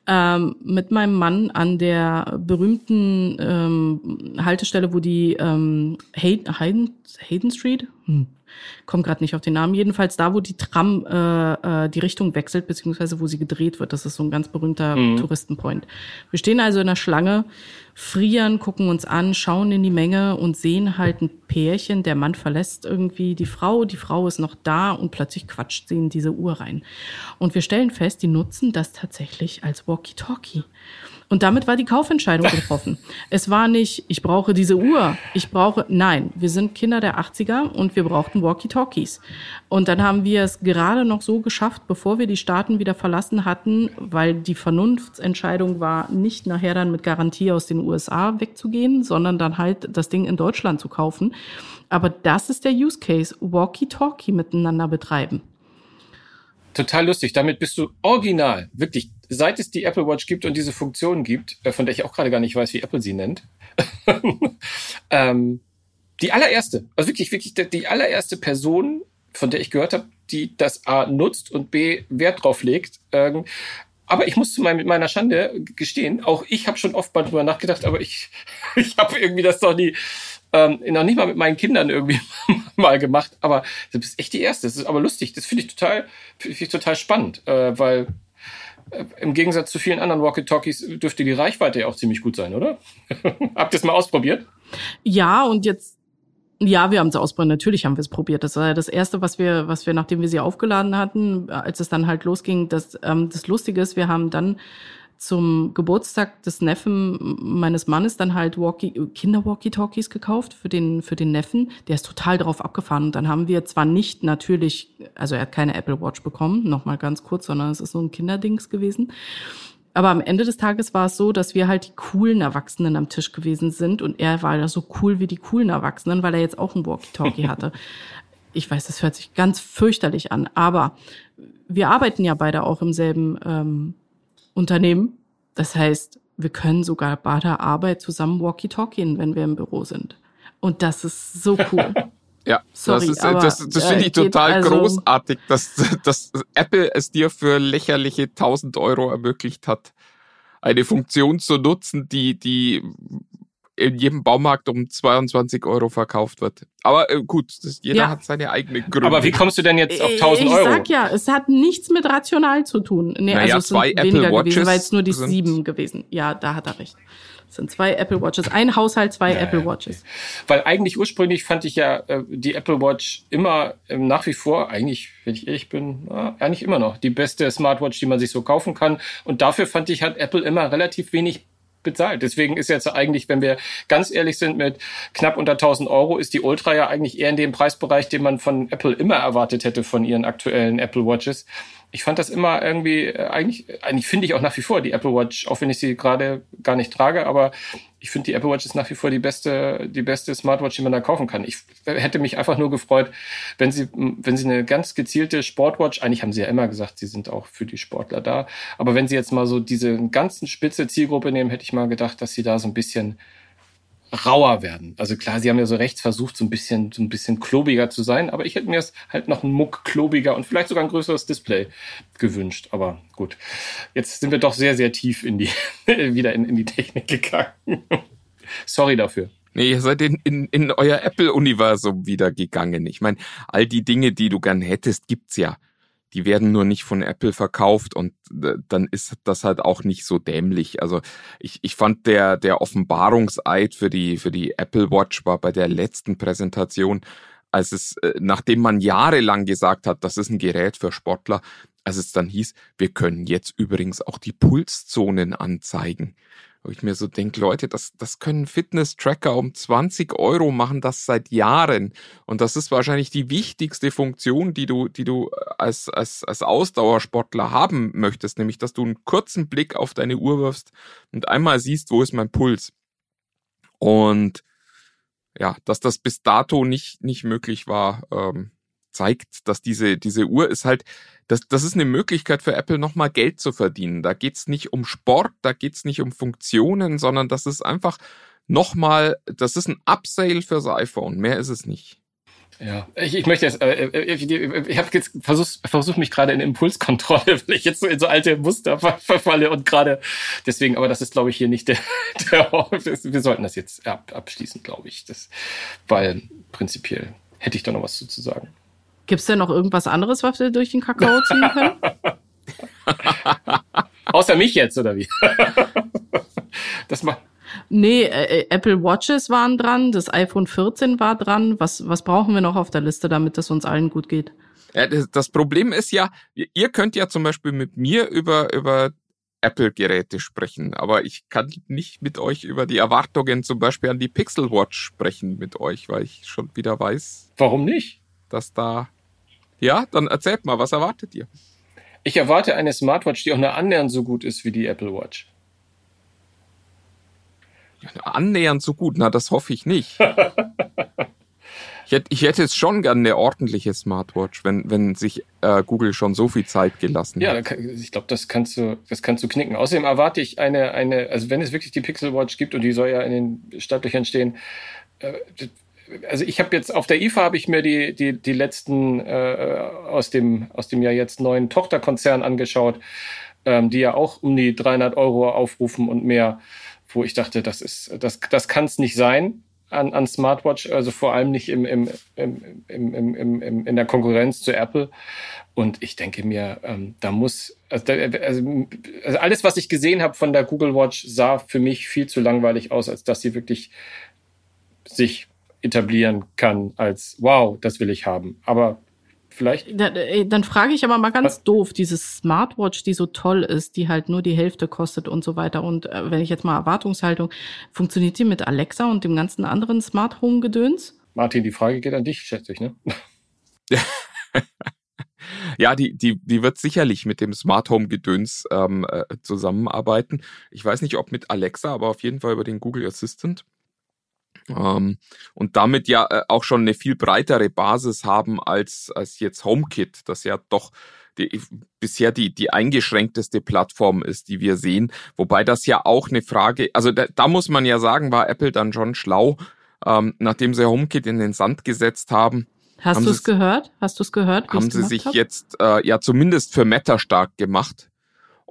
C: ähm, mit meinem Mann an der berühmten ähm, Haltestelle, wo die ähm, Hayden, Hayden Street, hm, komme gerade nicht auf den Namen, jedenfalls da, wo die Tram äh, äh, die Richtung wechselt, beziehungsweise wo sie gedreht wird. Das ist so ein ganz berühmter mhm. Touristenpoint. Wir stehen also in der Schlange, frieren, gucken uns an, schauen in die Menge und sehen halt ein Pärchen. Der Mann verlässt irgendwie die Frau, die Frau ist noch da und plötzlich quatscht sie in diese Uhr rein. Und wir stellen fest, die nutzen das tatsächlich als Walkie-Talkie. Und damit war die Kaufentscheidung <laughs> getroffen. es war nicht, ich brauche diese Uhr, ich brauche, nein, wir sind Kinder der 80er und wir brauchten Walkie-Talkies. Und dann haben wir es gerade noch so geschafft, bevor wir die Staaten wieder verlassen hatten, weil die Vernunftsentscheidung war, nicht nachher dann mit Garantie aus den USA wegzugehen, sondern dann halt das Ding in Deutschland zu kaufen. Aber das ist der Use Case, Walkie-Talkie miteinander betreiben.
D: Total lustig. Damit bist du original, wirklich seit es die Apple Watch gibt und diese Funktion gibt, äh, von der ich auch gerade gar nicht weiß, wie Apple sie nennt, <laughs> ähm, die allererste, also wirklich, wirklich die allererste Person, von der ich gehört habe, die das A nutzt und B Wert drauf legt. Ähm, aber ich muss zu mein, mit meiner Schande gestehen, auch ich habe schon oft mal drüber nachgedacht, aber ich, <laughs> ich habe irgendwie das doch nie, ähm, noch nicht mal mit meinen Kindern irgendwie <laughs> mal gemacht. Aber du bist echt die Erste. Das ist aber lustig. Das finde ich total, finde ich total spannend, äh, weil im Gegensatz zu vielen anderen Walkie-Talkies dürfte die Reichweite ja auch ziemlich gut sein, oder? <laughs> Habt ihr es mal ausprobiert?
C: Ja, und jetzt ja, wir haben es ausprobiert. Natürlich haben wir es probiert. Das war das erste, was wir, was wir, nachdem wir sie aufgeladen hatten, als es dann halt losging. Das, ähm, das Lustige ist, wir haben dann zum Geburtstag des Neffen meines Mannes dann halt Walkie, Kinder-Walkie-Talkies gekauft für den, für den Neffen. Der ist total drauf abgefahren. Und dann haben wir zwar nicht natürlich, also er hat keine Apple Watch bekommen, nochmal ganz kurz, sondern es ist so ein Kinderdings gewesen. Aber am Ende des Tages war es so, dass wir halt die coolen Erwachsenen am Tisch gewesen sind und er war da so cool wie die coolen Erwachsenen, weil er jetzt auch ein Walkie-Talkie hatte. <laughs> Ich weiß, das hört sich ganz fürchterlich an, aber wir arbeiten ja beide auch im selben ähm, Unternehmen. Das heißt, wir können sogar bei der Arbeit zusammen Walkie-Talkien, wenn wir im Büro sind. Und das ist so cool. <laughs>
A: Ja, Sorry, das, ist, aber, das, das finde ich total also, großartig, dass, dass Apple es dir für lächerliche 1000 Euro ermöglicht hat, eine Funktion zu nutzen, die, die in jedem Baumarkt um 22 Euro verkauft wird. Aber äh, gut, das, jeder ja. hat seine eigene Gründe.
D: Aber wie kommst du denn jetzt auf 1000
C: Euro?
D: Ich
C: sag ja, es hat nichts mit rational zu tun. Nee, naja, also es zwei sind Apple weniger Watches gewesen, weil es nur die sieben gewesen. Ja, da hat er recht. Es sind zwei Apple Watches. Ein Haushalt, zwei ja, Apple Watches.
D: Weil eigentlich ursprünglich fand ich ja äh, die Apple Watch immer äh, nach wie vor, eigentlich, wenn ich ehrlich bin, na, eigentlich immer noch die beste Smartwatch, die man sich so kaufen kann. Und dafür fand ich, hat Apple immer relativ wenig bezahlt. Deswegen ist jetzt eigentlich, wenn wir ganz ehrlich sind, mit knapp unter 1000 Euro ist die Ultra ja eigentlich eher in dem Preisbereich, den man von Apple immer erwartet hätte von ihren aktuellen Apple Watches ich fand das immer irgendwie, äh, eigentlich, eigentlich finde ich auch nach wie vor die Apple Watch, auch wenn ich sie gerade gar nicht trage, aber ich finde die Apple Watch ist nach wie vor die beste, die beste Smartwatch, die man da kaufen kann. Ich hätte mich einfach nur gefreut, wenn sie, wenn sie eine ganz gezielte Sportwatch, eigentlich haben sie ja immer gesagt, sie sind auch für die Sportler da, aber wenn sie jetzt mal so diese ganzen spitze Zielgruppe nehmen, hätte ich mal gedacht, dass sie da so ein bisschen rauer werden. Also klar, sie haben ja so rechts versucht, so ein bisschen, so ein bisschen klobiger zu sein, aber ich hätte mir es halt noch einen Muck klobiger und vielleicht sogar ein größeres Display gewünscht. Aber gut, jetzt sind wir doch sehr, sehr tief in die, <laughs> wieder in, in die Technik gegangen. <laughs> Sorry dafür.
A: Nee, ihr seid in, in, in euer Apple-Universum wieder gegangen. Ich meine, all die Dinge, die du gern hättest, gibt's ja die werden nur nicht von Apple verkauft und äh, dann ist das halt auch nicht so dämlich. Also ich, ich fand der, der Offenbarungseid für die, für die Apple Watch war bei der letzten Präsentation, als es, äh, nachdem man jahrelang gesagt hat, das ist ein Gerät für Sportler, als es dann hieß, wir können jetzt übrigens auch die Pulszonen anzeigen. Wo ich mir so denke, Leute, das, das können Fitness-Tracker um 20 Euro machen, das seit Jahren. Und das ist wahrscheinlich die wichtigste Funktion, die du, die du als, als, als Ausdauersportler haben möchtest, nämlich, dass du einen kurzen Blick auf deine Uhr wirfst und einmal siehst, wo ist mein Puls. Und ja, dass das bis dato nicht, nicht möglich war, ähm, zeigt, dass diese, diese Uhr ist halt, das, das ist eine Möglichkeit für Apple nochmal Geld zu verdienen. Da geht's nicht um Sport, da geht's nicht um Funktionen, sondern das ist einfach nochmal, das ist ein Upsale fürs iPhone. Mehr ist es nicht.
D: Ja, ich, ich möchte jetzt, äh, äh ich, ich habe jetzt versucht, versucht mich gerade in Impulskontrolle, <laughs> weil ich jetzt so in so alte Muster verfalle und gerade deswegen, aber das ist, glaube ich, hier nicht der, <laughs> der wir sollten das jetzt ab, abschließen, glaube ich, das, weil prinzipiell hätte ich da noch was zu sagen.
C: Gibt es denn noch irgendwas anderes, was wir durch den Kakao ziehen können? <laughs>
D: Außer mich jetzt, oder wie? <laughs>
C: das macht Nee, äh, äh, Apple Watches waren dran, das iPhone 14 war dran. Was, was brauchen wir noch auf der Liste, damit es uns allen gut geht?
A: Ja, das Problem ist ja, ihr könnt ja zum Beispiel mit mir über, über Apple-Geräte sprechen, aber ich kann nicht mit euch über die Erwartungen zum Beispiel an die Pixel Watch sprechen mit euch, weil ich schon wieder weiß.
D: Warum nicht?
A: Dass da. Ja, dann erzählt mal, was erwartet ihr?
D: Ich erwarte eine Smartwatch, die auch nur annähernd so gut ist wie die Apple Watch.
A: Annähernd so gut, na, das hoffe ich nicht. <laughs> ich, hätte, ich hätte es schon gern eine ordentliche Smartwatch, wenn, wenn sich äh, Google schon so viel Zeit gelassen
D: ja, hat. Ja, ich glaube, das kannst du, das kannst du knicken. Außerdem erwarte ich eine, eine, also wenn es wirklich die Pixel Watch gibt und die soll ja in den Startlöchern stehen, äh, also ich habe jetzt auf der IFA habe ich mir die die die letzten äh, aus dem aus dem Jahr jetzt neuen Tochterkonzern angeschaut, ähm, die ja auch um die 300 Euro aufrufen und mehr wo ich dachte, das ist, das, das kann es nicht sein an, an Smartwatch, also vor allem nicht im, im, im, im, im, im, in der Konkurrenz zu Apple. Und ich denke mir, ähm, da muss, also, also, also alles, was ich gesehen habe von der Google Watch, sah für mich viel zu langweilig aus, als dass sie wirklich sich etablieren kann als, wow, das will ich haben. Aber vielleicht.
C: Dann frage ich aber mal ganz Was? doof, diese Smartwatch, die so toll ist, die halt nur die Hälfte kostet und so weiter. Und äh, wenn ich jetzt mal Erwartungshaltung, funktioniert die mit Alexa und dem ganzen anderen Smart Home Gedöns?
D: Martin, die Frage geht an dich, schätze ich, ne? <laughs>
A: ja, die, die, die wird sicherlich mit dem Smart Home Gedöns ähm, äh, zusammenarbeiten. Ich weiß nicht, ob mit Alexa, aber auf jeden Fall über den Google Assistant. Ähm, und damit ja äh, auch schon eine viel breitere Basis haben als, als jetzt HomeKit, das ja doch die, bisher die, die eingeschränkteste Plattform ist, die wir sehen. Wobei das ja auch eine Frage, also da, da muss man ja sagen, war Apple dann schon schlau, ähm, nachdem sie HomeKit in den Sand gesetzt haben.
C: Hast du es gehört? Hast du es gehört?
A: Haben sie sich hab? jetzt äh, ja zumindest für Meta stark gemacht.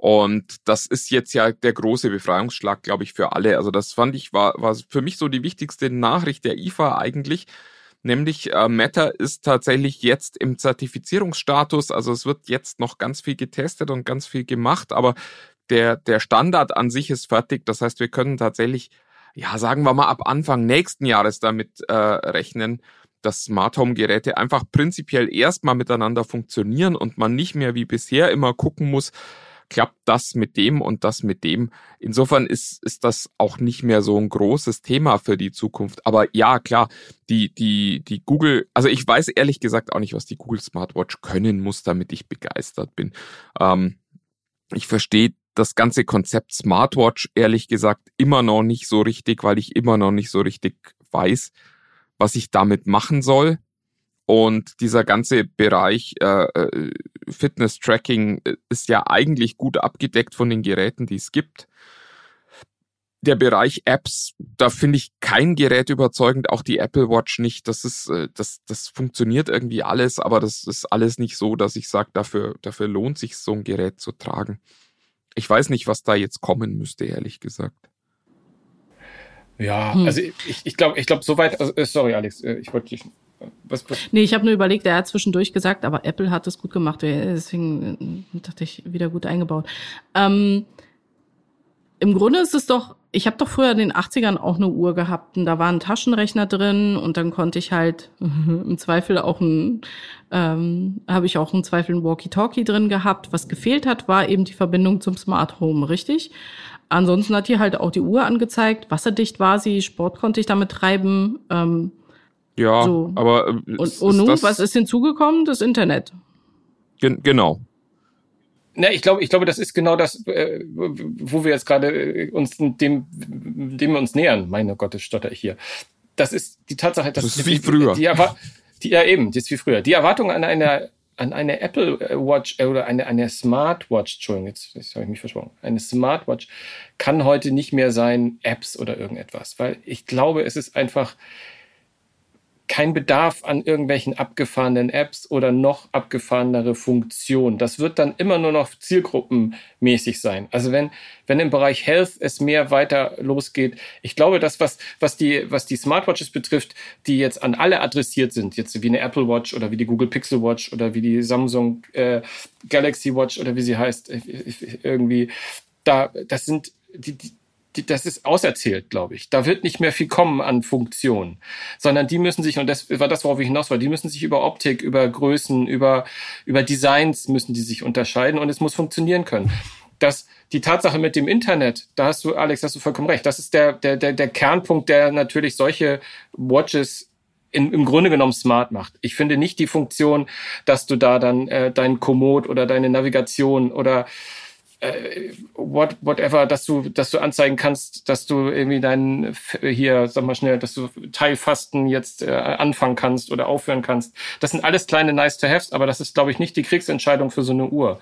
A: Und das ist jetzt ja der große Befreiungsschlag, glaube ich, für alle. Also das fand ich, war, war für mich so die wichtigste Nachricht der IFA eigentlich. Nämlich äh, Meta ist tatsächlich jetzt im Zertifizierungsstatus. Also es wird jetzt noch ganz viel getestet und ganz viel gemacht, aber der, der Standard an sich ist fertig. Das heißt, wir können tatsächlich, ja, sagen wir mal, ab Anfang nächsten Jahres damit äh, rechnen, dass Smart Home Geräte einfach prinzipiell erstmal miteinander funktionieren und man nicht mehr wie bisher immer gucken muss, klappt das mit dem und das mit dem. Insofern ist, ist das auch nicht mehr so ein großes Thema für die Zukunft. Aber ja, klar, die, die, die Google, also ich weiß ehrlich gesagt auch nicht, was die Google Smartwatch können muss, damit ich begeistert bin. Ähm, ich verstehe das ganze Konzept Smartwatch ehrlich gesagt immer noch nicht so richtig, weil ich immer noch nicht so richtig weiß, was ich damit machen soll. Und dieser ganze Bereich äh, äh, Fitness-Tracking äh, ist ja eigentlich gut abgedeckt von den Geräten, die es gibt. Der Bereich Apps, da finde ich kein Gerät überzeugend, auch die Apple Watch nicht. Das ist, äh, das, das funktioniert irgendwie alles, aber das ist alles nicht so, dass ich sage, dafür, dafür lohnt sich so ein Gerät zu tragen. Ich weiß nicht, was da jetzt kommen müsste, ehrlich gesagt.
D: Ja, hm. also ich, ich glaube, ich glaube, soweit, also, sorry, Alex, ich wollte dich
C: was, was? Nee, ich habe nur überlegt, er hat zwischendurch gesagt, aber Apple hat es gut gemacht. Deswegen äh, dachte ich, wieder gut eingebaut. Ähm, Im Grunde ist es doch, ich habe doch früher in den 80ern auch eine Uhr gehabt und da war ein Taschenrechner drin und dann konnte ich halt <laughs> im Zweifel auch ein, ähm, habe ich auch im Zweifel ein Walkie-Talkie drin gehabt. Was gefehlt hat, war eben die Verbindung zum Smart Home, richtig? Ansonsten hat die halt auch die Uhr angezeigt, wasserdicht war sie, Sport konnte ich damit treiben. Ähm,
A: ja, so. aber.
C: Äh, und, und nun, was ist hinzugekommen? Das Internet.
A: Gen genau.
D: Na, ich glaube, ich glaube, das ist genau das, äh, wo wir jetzt gerade äh, uns dem, dem wir uns nähern. Meine Gott, das stotter ich hier. Das ist die Tatsache, dass
A: das ist wie früher.
D: Die, die, die, ja eben, das ist wie früher. Die Erwartung an eine an eine Apple Watch oder eine eine Smartwatch, Entschuldigung, jetzt, jetzt habe ich mich versprochen. Eine Smartwatch kann heute nicht mehr sein Apps oder irgendetwas, weil ich glaube, es ist einfach kein Bedarf an irgendwelchen abgefahrenen Apps oder noch abgefahrenere Funktionen. Das wird dann immer nur noch zielgruppenmäßig sein. Also wenn, wenn im Bereich Health es mehr weiter losgeht, ich glaube, das, was, was die, was die Smartwatches betrifft, die jetzt an alle adressiert sind, jetzt wie eine Apple Watch oder wie die Google Pixel Watch oder wie die Samsung äh, Galaxy Watch oder wie sie heißt, äh, irgendwie, da, das sind, die, die, das ist auserzählt, glaube ich. Da wird nicht mehr viel kommen an Funktionen, sondern die müssen sich, und das war das, worauf ich hinaus war, die müssen sich über Optik, über Größen, über, über Designs müssen die sich unterscheiden und es muss funktionieren können. Das, die Tatsache mit dem Internet, da hast du, Alex, hast du vollkommen recht. Das ist der, der, der, der Kernpunkt, der natürlich solche Watches in, im Grunde genommen smart macht. Ich finde nicht die Funktion, dass du da dann äh, dein Komoot oder deine Navigation oder äh, what, whatever, dass du, dass du anzeigen kannst, dass du irgendwie deinen hier, sag mal schnell, dass du Teilfasten jetzt äh, anfangen kannst oder aufhören kannst. Das sind alles kleine nice to haves, aber das ist, glaube ich, nicht die Kriegsentscheidung für so eine Uhr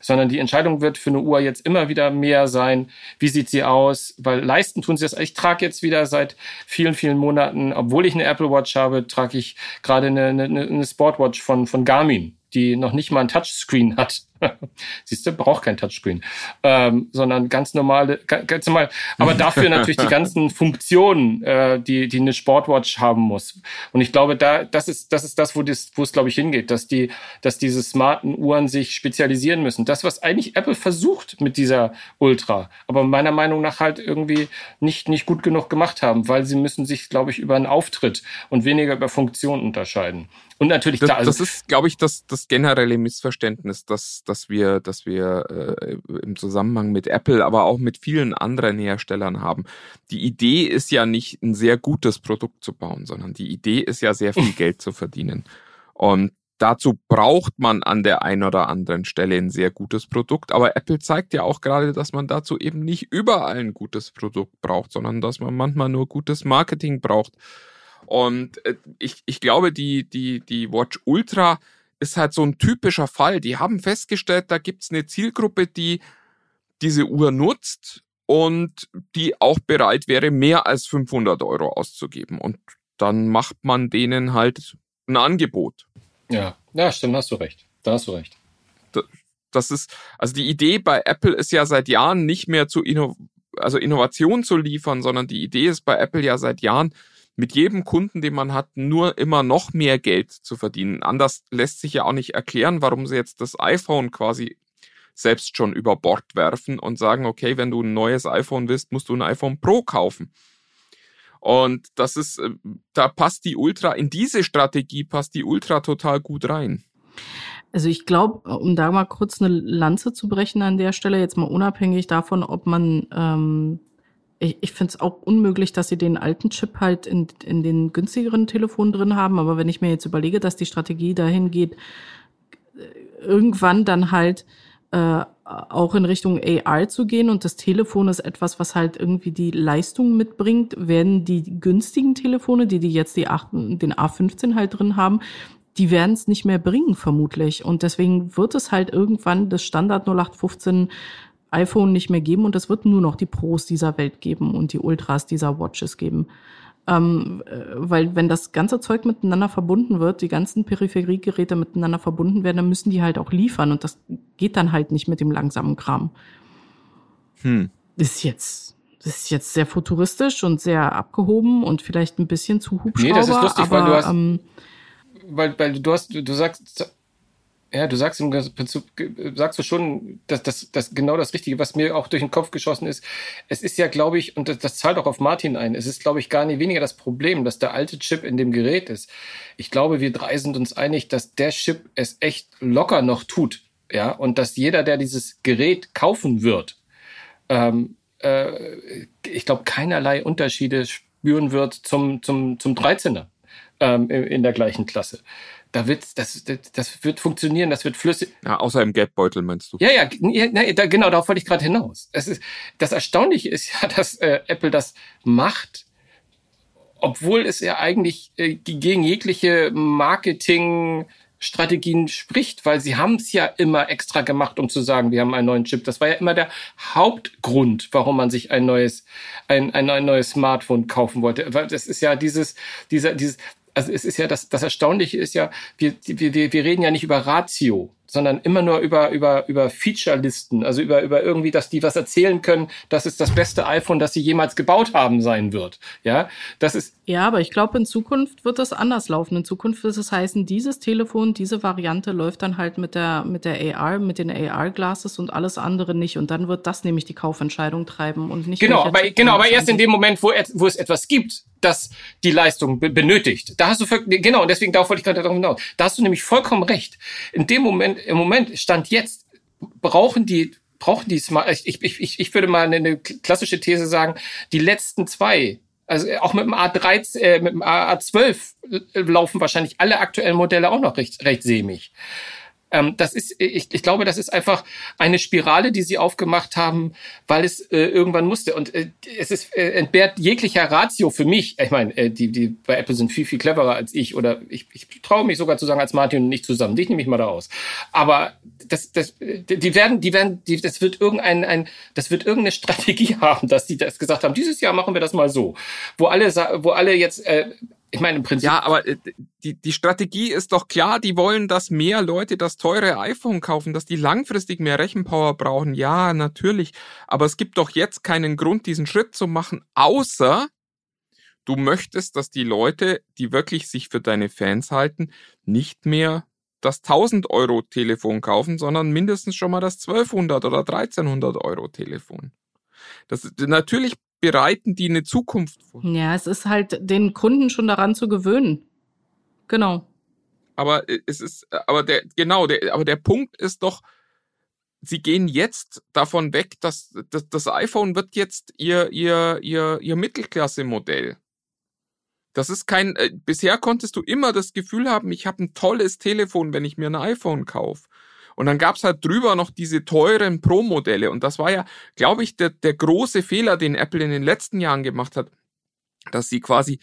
D: sondern die Entscheidung wird für eine Uhr jetzt immer wieder mehr sein, wie sieht sie aus, weil leisten tun sie das. Ich trage jetzt wieder seit vielen, vielen Monaten, obwohl ich eine Apple Watch habe, trage ich gerade eine, eine, eine Sportwatch von, von Garmin die noch nicht mal ein Touchscreen hat. <laughs> Siehst du, braucht kein Touchscreen, ähm, sondern ganz normale, ganz normal. Aber dafür <laughs> natürlich die ganzen Funktionen, äh, die die eine Sportwatch haben muss. Und ich glaube, da das ist das ist das, wo das wo es glaube ich hingeht, dass die dass diese smarten Uhren sich spezialisieren müssen. Das was eigentlich Apple versucht mit dieser Ultra, aber meiner Meinung nach halt irgendwie nicht nicht gut genug gemacht haben, weil sie müssen sich glaube ich über einen Auftritt und weniger über Funktionen unterscheiden. Und natürlich
A: das, klar. Also das ist, glaube ich, das, das generelle Missverständnis, dass, dass wir, dass wir äh, im Zusammenhang mit Apple, aber auch mit vielen anderen Herstellern haben. Die Idee ist ja nicht, ein sehr gutes Produkt zu bauen, sondern die Idee ist ja, sehr viel <laughs> Geld zu verdienen. Und dazu braucht man an der einen oder anderen Stelle ein sehr gutes Produkt. Aber Apple zeigt ja auch gerade, dass man dazu eben nicht überall ein gutes Produkt braucht, sondern dass man manchmal nur gutes Marketing braucht. Und äh, ich, ich glaube, die, die, die Watch Ultra ist halt so ein typischer Fall. Die haben festgestellt, da gibt's eine Zielgruppe, die diese Uhr nutzt und die auch bereit wäre, mehr als 500 Euro auszugeben. Und dann macht man denen halt ein Angebot.
D: Ja, ja, stimmt, hast du recht. Da hast du recht.
A: Das ist, also die Idee bei Apple ist ja seit Jahren nicht mehr zu Inno, also Innovation zu liefern, sondern die Idee ist bei Apple ja seit Jahren, mit jedem Kunden, den man hat, nur immer noch mehr Geld zu verdienen. Anders lässt sich ja auch nicht erklären, warum sie jetzt das iPhone quasi selbst schon über Bord werfen und sagen, okay, wenn du ein neues iPhone willst, musst du ein iPhone Pro kaufen. Und das ist, äh, da passt die Ultra, in diese Strategie passt die Ultra total gut rein.
C: Also ich glaube, um da mal kurz eine Lanze zu brechen an der Stelle, jetzt mal unabhängig davon, ob man ähm, ich, ich finde es auch unmöglich, dass sie den alten Chip halt in, in den günstigeren Telefonen drin haben. Aber wenn ich mir jetzt überlege, dass die Strategie dahin geht, irgendwann dann halt äh, auch in Richtung AR zu gehen und das Telefon ist etwas, was halt irgendwie die Leistung mitbringt, werden die günstigen Telefone, die die jetzt die 8, den A15 halt drin haben, die werden es nicht mehr bringen, vermutlich. Und deswegen wird es halt irgendwann das Standard 0815 iPhone nicht mehr geben und es wird nur noch die Pros dieser Welt geben und die Ultras dieser Watches geben. Ähm, äh, weil wenn das ganze Zeug miteinander verbunden wird, die ganzen Peripheriegeräte miteinander verbunden werden, dann müssen die halt auch liefern und das geht dann halt nicht mit dem langsamen Kram. Hm. Das ist jetzt das ist jetzt sehr futuristisch und sehr abgehoben und vielleicht ein bisschen zu Hubschrauber. Nee, das ist lustig, aber, weil du hast,
D: ähm, weil, weil du hast, du sagst, ja, du sagst im Prinzip, sagst du schon, dass das, das genau das Richtige, was mir auch durch den Kopf geschossen ist. Es ist ja, glaube ich, und das, das zahlt auch auf Martin ein. Es ist, glaube ich, gar nicht weniger das Problem, dass der alte Chip in dem Gerät ist. Ich glaube, wir drei sind uns einig, dass der Chip es echt locker noch tut, ja, und dass jeder, der dieses Gerät kaufen wird, ähm, äh, ich glaube, keinerlei Unterschiede spüren wird zum zum zum 13er ähm, in der gleichen Klasse da wird das, das wird funktionieren, das wird flüssig.
A: Ja, außer im Geldbeutel meinst du?
D: Ja, ja, ja da, genau, darauf wollte ich gerade hinaus. Es ist, das Erstaunliche ist ja, <laughs> dass äh, Apple das macht, obwohl es ja eigentlich äh, gegen jegliche Marketing Strategien spricht, weil sie haben es ja immer extra gemacht, um zu sagen, wir haben einen neuen Chip. Das war ja immer der Hauptgrund, warum man sich ein neues, ein, ein, ein neues Smartphone kaufen wollte. Weil das ist ja dieses, dieser, dieses, also es ist ja das, das Erstaunliche ist ja, wir, wir, wir reden ja nicht über Ratio, sondern immer nur über, über, über Feature-Listen, also über, über irgendwie, dass die was erzählen können, dass es das beste iPhone, das sie jemals gebaut haben, sein wird. Ja, das ist.
C: Ja, aber ich glaube, in Zukunft wird das anders laufen. In Zukunft wird es heißen, dieses Telefon, diese Variante läuft dann halt mit der, mit der AR, mit den AR-Glasses und alles andere nicht. Und dann wird das nämlich die Kaufentscheidung treiben und nicht.
D: Genau, aber, genau, aber erst in dem Moment, wo, wo es etwas gibt, das die Leistung benötigt. Da hast du, genau, und deswegen darauf wollte ich gerade darauf hinaus. Da hast du nämlich vollkommen recht. In dem Moment, im Moment, Stand jetzt, brauchen die, brauchen die Smart, ich, ich, ich, ich würde mal eine klassische These sagen, die letzten zwei, also auch mit dem A13, äh, mit dem A12 laufen wahrscheinlich alle aktuellen Modelle auch noch recht, recht sämig. Ähm, das ist, ich, ich glaube, das ist einfach eine Spirale, die sie aufgemacht haben, weil es äh, irgendwann musste. Und äh, es ist äh, entbehrt jeglicher Ratio für mich. Ich meine, äh, die, die bei Apple sind viel, viel cleverer als ich. Oder ich, ich traue mich sogar zu sagen, als Martin und nicht zusammen. Dich nehme ich mal da aus. Aber das, das, die werden, die werden, die, das wird irgendein, ein, das wird irgendeine Strategie <laughs> haben, dass die das gesagt haben. Dieses Jahr machen wir das mal so, wo alle, wo alle jetzt äh, ich meine, im Prinzip.
A: Ja, aber äh, die, die Strategie ist doch klar, die wollen, dass mehr Leute das teure iPhone kaufen, dass die langfristig mehr Rechenpower brauchen. Ja, natürlich. Aber es gibt doch jetzt keinen Grund, diesen Schritt zu machen, außer du möchtest, dass die Leute, die wirklich sich für deine Fans halten, nicht mehr das 1000 Euro Telefon kaufen, sondern mindestens schon mal das 1200 oder 1300 Euro Telefon. Das, natürlich bereiten die eine Zukunft vor.
C: Ja, es ist halt den Kunden schon daran zu gewöhnen. Genau.
A: Aber äh, es ist, aber der, genau, der, aber der Punkt ist doch, sie gehen jetzt davon weg, dass, dass das iPhone wird jetzt ihr, ihr, ihr, ihr Mittelklasse-Modell. Das ist kein, äh, bisher konntest du immer das Gefühl haben, ich habe ein tolles Telefon, wenn ich mir ein iPhone kaufe. Und dann gab's halt drüber noch diese teuren Pro-Modelle. Und das war ja, glaube ich, der, der große Fehler, den Apple in den letzten Jahren gemacht hat, dass sie quasi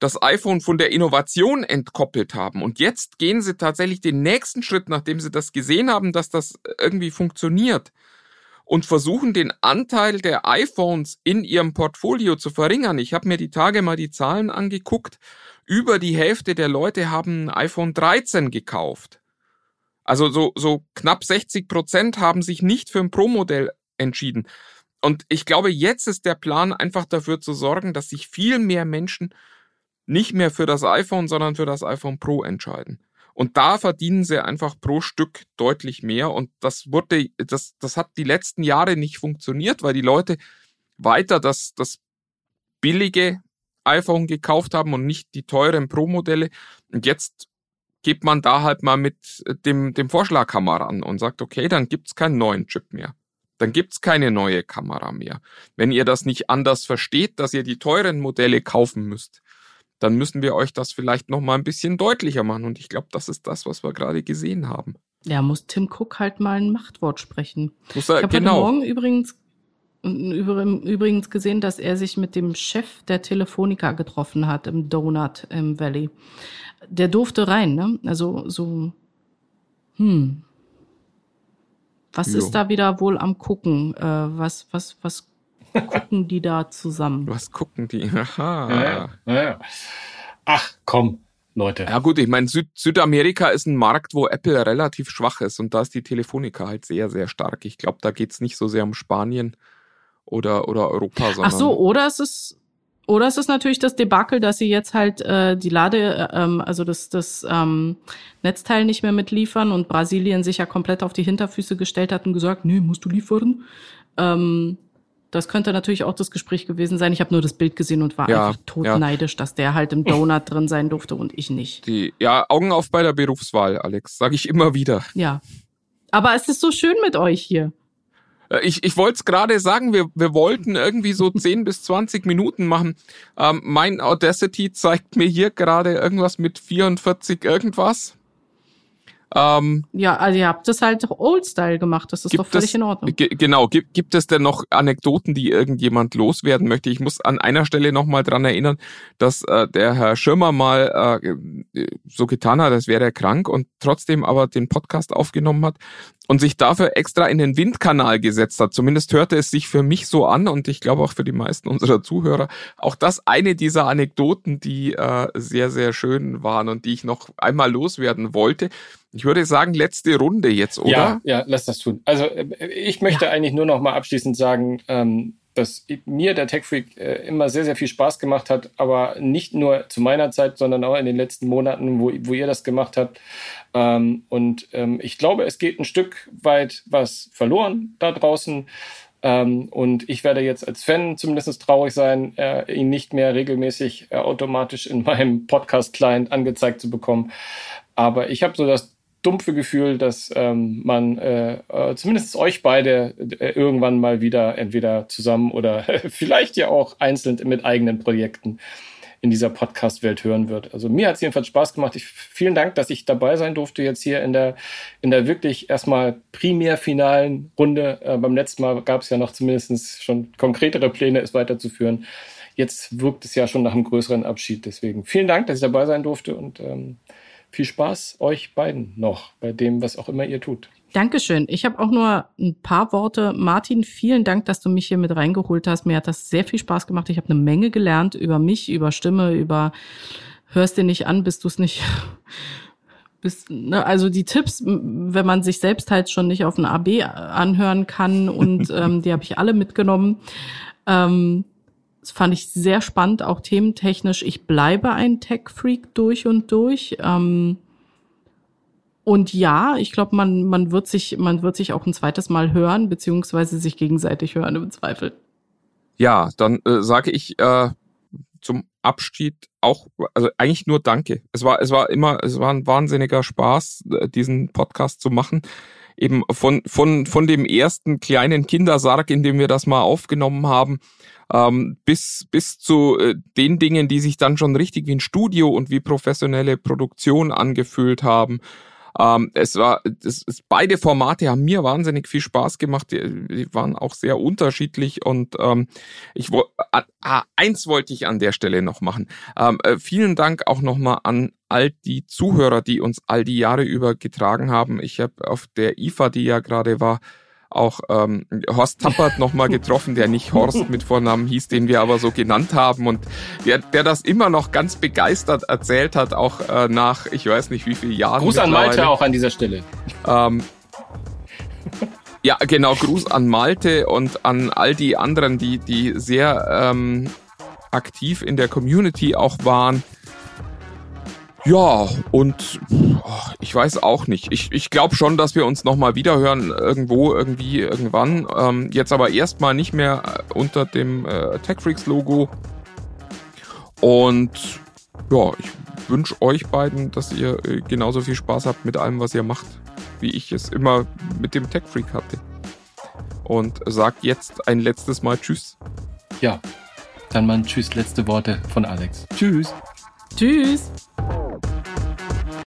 A: das iPhone von der Innovation entkoppelt haben. Und jetzt gehen sie tatsächlich den nächsten Schritt, nachdem sie das gesehen haben, dass das irgendwie funktioniert und versuchen den Anteil der iPhones in ihrem Portfolio zu verringern. Ich habe mir die Tage mal die Zahlen angeguckt. Über die Hälfte der Leute haben ein iPhone 13 gekauft. Also so, so knapp 60 Prozent haben sich nicht für ein Pro-Modell entschieden. Und ich glaube, jetzt ist der Plan einfach dafür zu sorgen, dass sich viel mehr Menschen nicht mehr für das iPhone, sondern für das iPhone Pro entscheiden. Und da verdienen sie einfach pro Stück deutlich mehr. Und das wurde, das, das hat die letzten Jahre nicht funktioniert, weil die Leute weiter das, das billige iPhone gekauft haben und nicht die teuren Pro-Modelle. Und jetzt geht man da halt mal mit dem, dem Vorschlaghammer ran und sagt, okay, dann gibt's keinen neuen Chip mehr. Dann gibt's keine neue Kamera mehr. Wenn ihr das nicht anders versteht, dass ihr die teuren Modelle kaufen müsst, dann müssen wir euch das vielleicht noch mal ein bisschen deutlicher machen. Und ich glaube, das ist das, was wir gerade gesehen haben.
C: Ja, muss Tim Cook halt mal ein Machtwort sprechen.
A: Muss er,
C: ich habe
A: genau.
C: heute Morgen übrigens übrigens gesehen, dass er sich mit dem Chef der Telefonica getroffen hat im Donut im Valley der durfte rein, ne? Also so, hm. Was jo. ist da wieder wohl am gucken? Äh, was, was, was <laughs> gucken die da zusammen?
A: Was gucken die? <laughs> Aha.
D: Ja, ja, ja. Ach, komm, Leute.
A: Ja gut, ich meine, Süd Südamerika ist ein Markt, wo Apple relativ schwach ist und da ist die Telefonica halt sehr, sehr stark. Ich glaube, da geht's nicht so sehr um Spanien oder, oder Europa, sondern.
C: Ach so, oder es ist oder es ist natürlich das Debakel, dass sie jetzt halt äh, die Lade, äh, ähm, also das, das ähm, Netzteil nicht mehr mitliefern und Brasilien sich ja komplett auf die Hinterfüße gestellt hat und gesagt, nee, musst du liefern. Ähm, das könnte natürlich auch das Gespräch gewesen sein. Ich habe nur das Bild gesehen und war ja, einfach totneidisch, ja. dass der halt im <laughs> Donut drin sein durfte und ich nicht.
A: Die, ja, Augen auf bei der Berufswahl, Alex, sage ich immer wieder.
C: Ja. Aber es ist so schön mit euch hier.
A: Äh, ich, ich wollte es gerade sagen, wir, wir wollten irgendwie so <laughs> 10 bis 20 Minuten machen. Ähm, mein Audacity zeigt mir hier gerade irgendwas mit 44 irgendwas.
C: Ähm, ja, also ihr habt das halt Old-Style gemacht, das ist doch völlig
A: es,
C: in Ordnung.
A: Genau, gibt, gibt es denn noch Anekdoten, die irgendjemand loswerden möchte? Ich muss an einer Stelle nochmal dran erinnern, dass äh, der Herr Schirmer mal äh, so getan hat, als wäre er krank und trotzdem aber den Podcast aufgenommen hat und sich dafür extra in den Windkanal gesetzt hat. Zumindest hörte es sich für mich so an und ich glaube auch für die meisten unserer Zuhörer. Auch das eine dieser Anekdoten, die äh, sehr, sehr schön waren und die ich noch einmal loswerden wollte. Ich würde sagen, letzte Runde jetzt, oder?
D: Ja, ja, lass das tun. Also äh, ich möchte ja. eigentlich nur noch mal abschließend sagen, ähm, dass mir der Tech Freak äh, immer sehr, sehr viel Spaß gemacht hat, aber nicht nur zu meiner Zeit, sondern auch in den letzten Monaten, wo, wo ihr das gemacht habt. Ähm, und ähm, ich glaube, es geht ein Stück weit was verloren da draußen. Ähm, und ich werde jetzt als Fan zumindest traurig sein, äh, ihn nicht mehr regelmäßig äh, automatisch in meinem Podcast-Client angezeigt zu bekommen. Aber ich habe so das dumpfe Gefühl, dass ähm, man äh, äh, zumindest euch beide äh, irgendwann mal wieder entweder zusammen oder <laughs> vielleicht ja auch einzeln mit eigenen Projekten in dieser Podcast-Welt hören wird. Also mir hat es jedenfalls Spaß gemacht. Ich, vielen Dank, dass ich dabei sein durfte jetzt hier in der, in der wirklich erstmal primär finalen Runde. Äh, beim letzten Mal gab es ja noch zumindest schon konkretere Pläne, es weiterzuführen. Jetzt wirkt es ja schon nach einem größeren Abschied. Deswegen vielen Dank, dass ich dabei sein durfte und ähm, viel Spaß euch beiden noch bei dem, was auch immer ihr tut.
C: Dankeschön. Ich habe auch nur ein paar Worte. Martin, vielen Dank, dass du mich hier mit reingeholt hast. Mir hat das sehr viel Spaß gemacht. Ich habe eine Menge gelernt über mich, über Stimme, über hörst dir nicht an, bist du es nicht. <laughs> Bist, ne, also die Tipps, wenn man sich selbst halt schon nicht auf ein AB anhören kann und <laughs> ähm, die habe ich alle mitgenommen. Ähm, das fand ich sehr spannend, auch thementechnisch. Ich bleibe ein Tech-Freak durch und durch. Ähm, und ja, ich glaube, man, man wird sich, man wird sich auch ein zweites Mal hören, beziehungsweise sich gegenseitig hören im Zweifel.
A: Ja, dann äh, sage ich äh, zum Abschied auch, also eigentlich nur Danke. Es war, es war immer, es war ein wahnsinniger Spaß, äh, diesen Podcast zu machen. Eben von, von, von dem ersten kleinen Kindersarg, in dem wir das mal aufgenommen haben, ähm, bis, bis zu äh, den Dingen, die sich dann schon richtig wie ein Studio und wie professionelle Produktion angefühlt haben. Ähm, es war, das, es, beide Formate haben mir wahnsinnig viel Spaß gemacht. Die, die waren auch sehr unterschiedlich und ähm, ich äh, äh, eins wollte ich an der Stelle noch machen. Ähm, äh, vielen Dank auch nochmal an all die Zuhörer, die uns all die Jahre über getragen haben. Ich habe auf der IFA, die ja gerade war, auch ähm, Horst Tappert nochmal getroffen, der nicht Horst mit Vornamen hieß, den wir aber so genannt haben und der, der das immer noch ganz begeistert erzählt hat, auch äh, nach ich weiß nicht wie viele Jahren.
D: Gruß an Malte auch an dieser Stelle. Ähm,
A: ja, genau, Gruß an Malte und an all die anderen, die, die sehr ähm, aktiv in der Community auch waren. Ja, und oh, ich weiß auch nicht. Ich, ich glaube schon, dass wir uns nochmal wiederhören, irgendwo, irgendwie, irgendwann. Ähm, jetzt aber erstmal nicht mehr äh, unter dem äh, TechFreaks-Logo. Und ja, ich wünsche euch beiden, dass ihr äh, genauso viel Spaß habt mit allem, was ihr macht, wie ich es immer mit dem TechFreak hatte. Und sagt jetzt ein letztes Mal Tschüss.
D: Ja, dann mal ein Tschüss, letzte Worte von Alex. Tschüss.
C: Tschüss.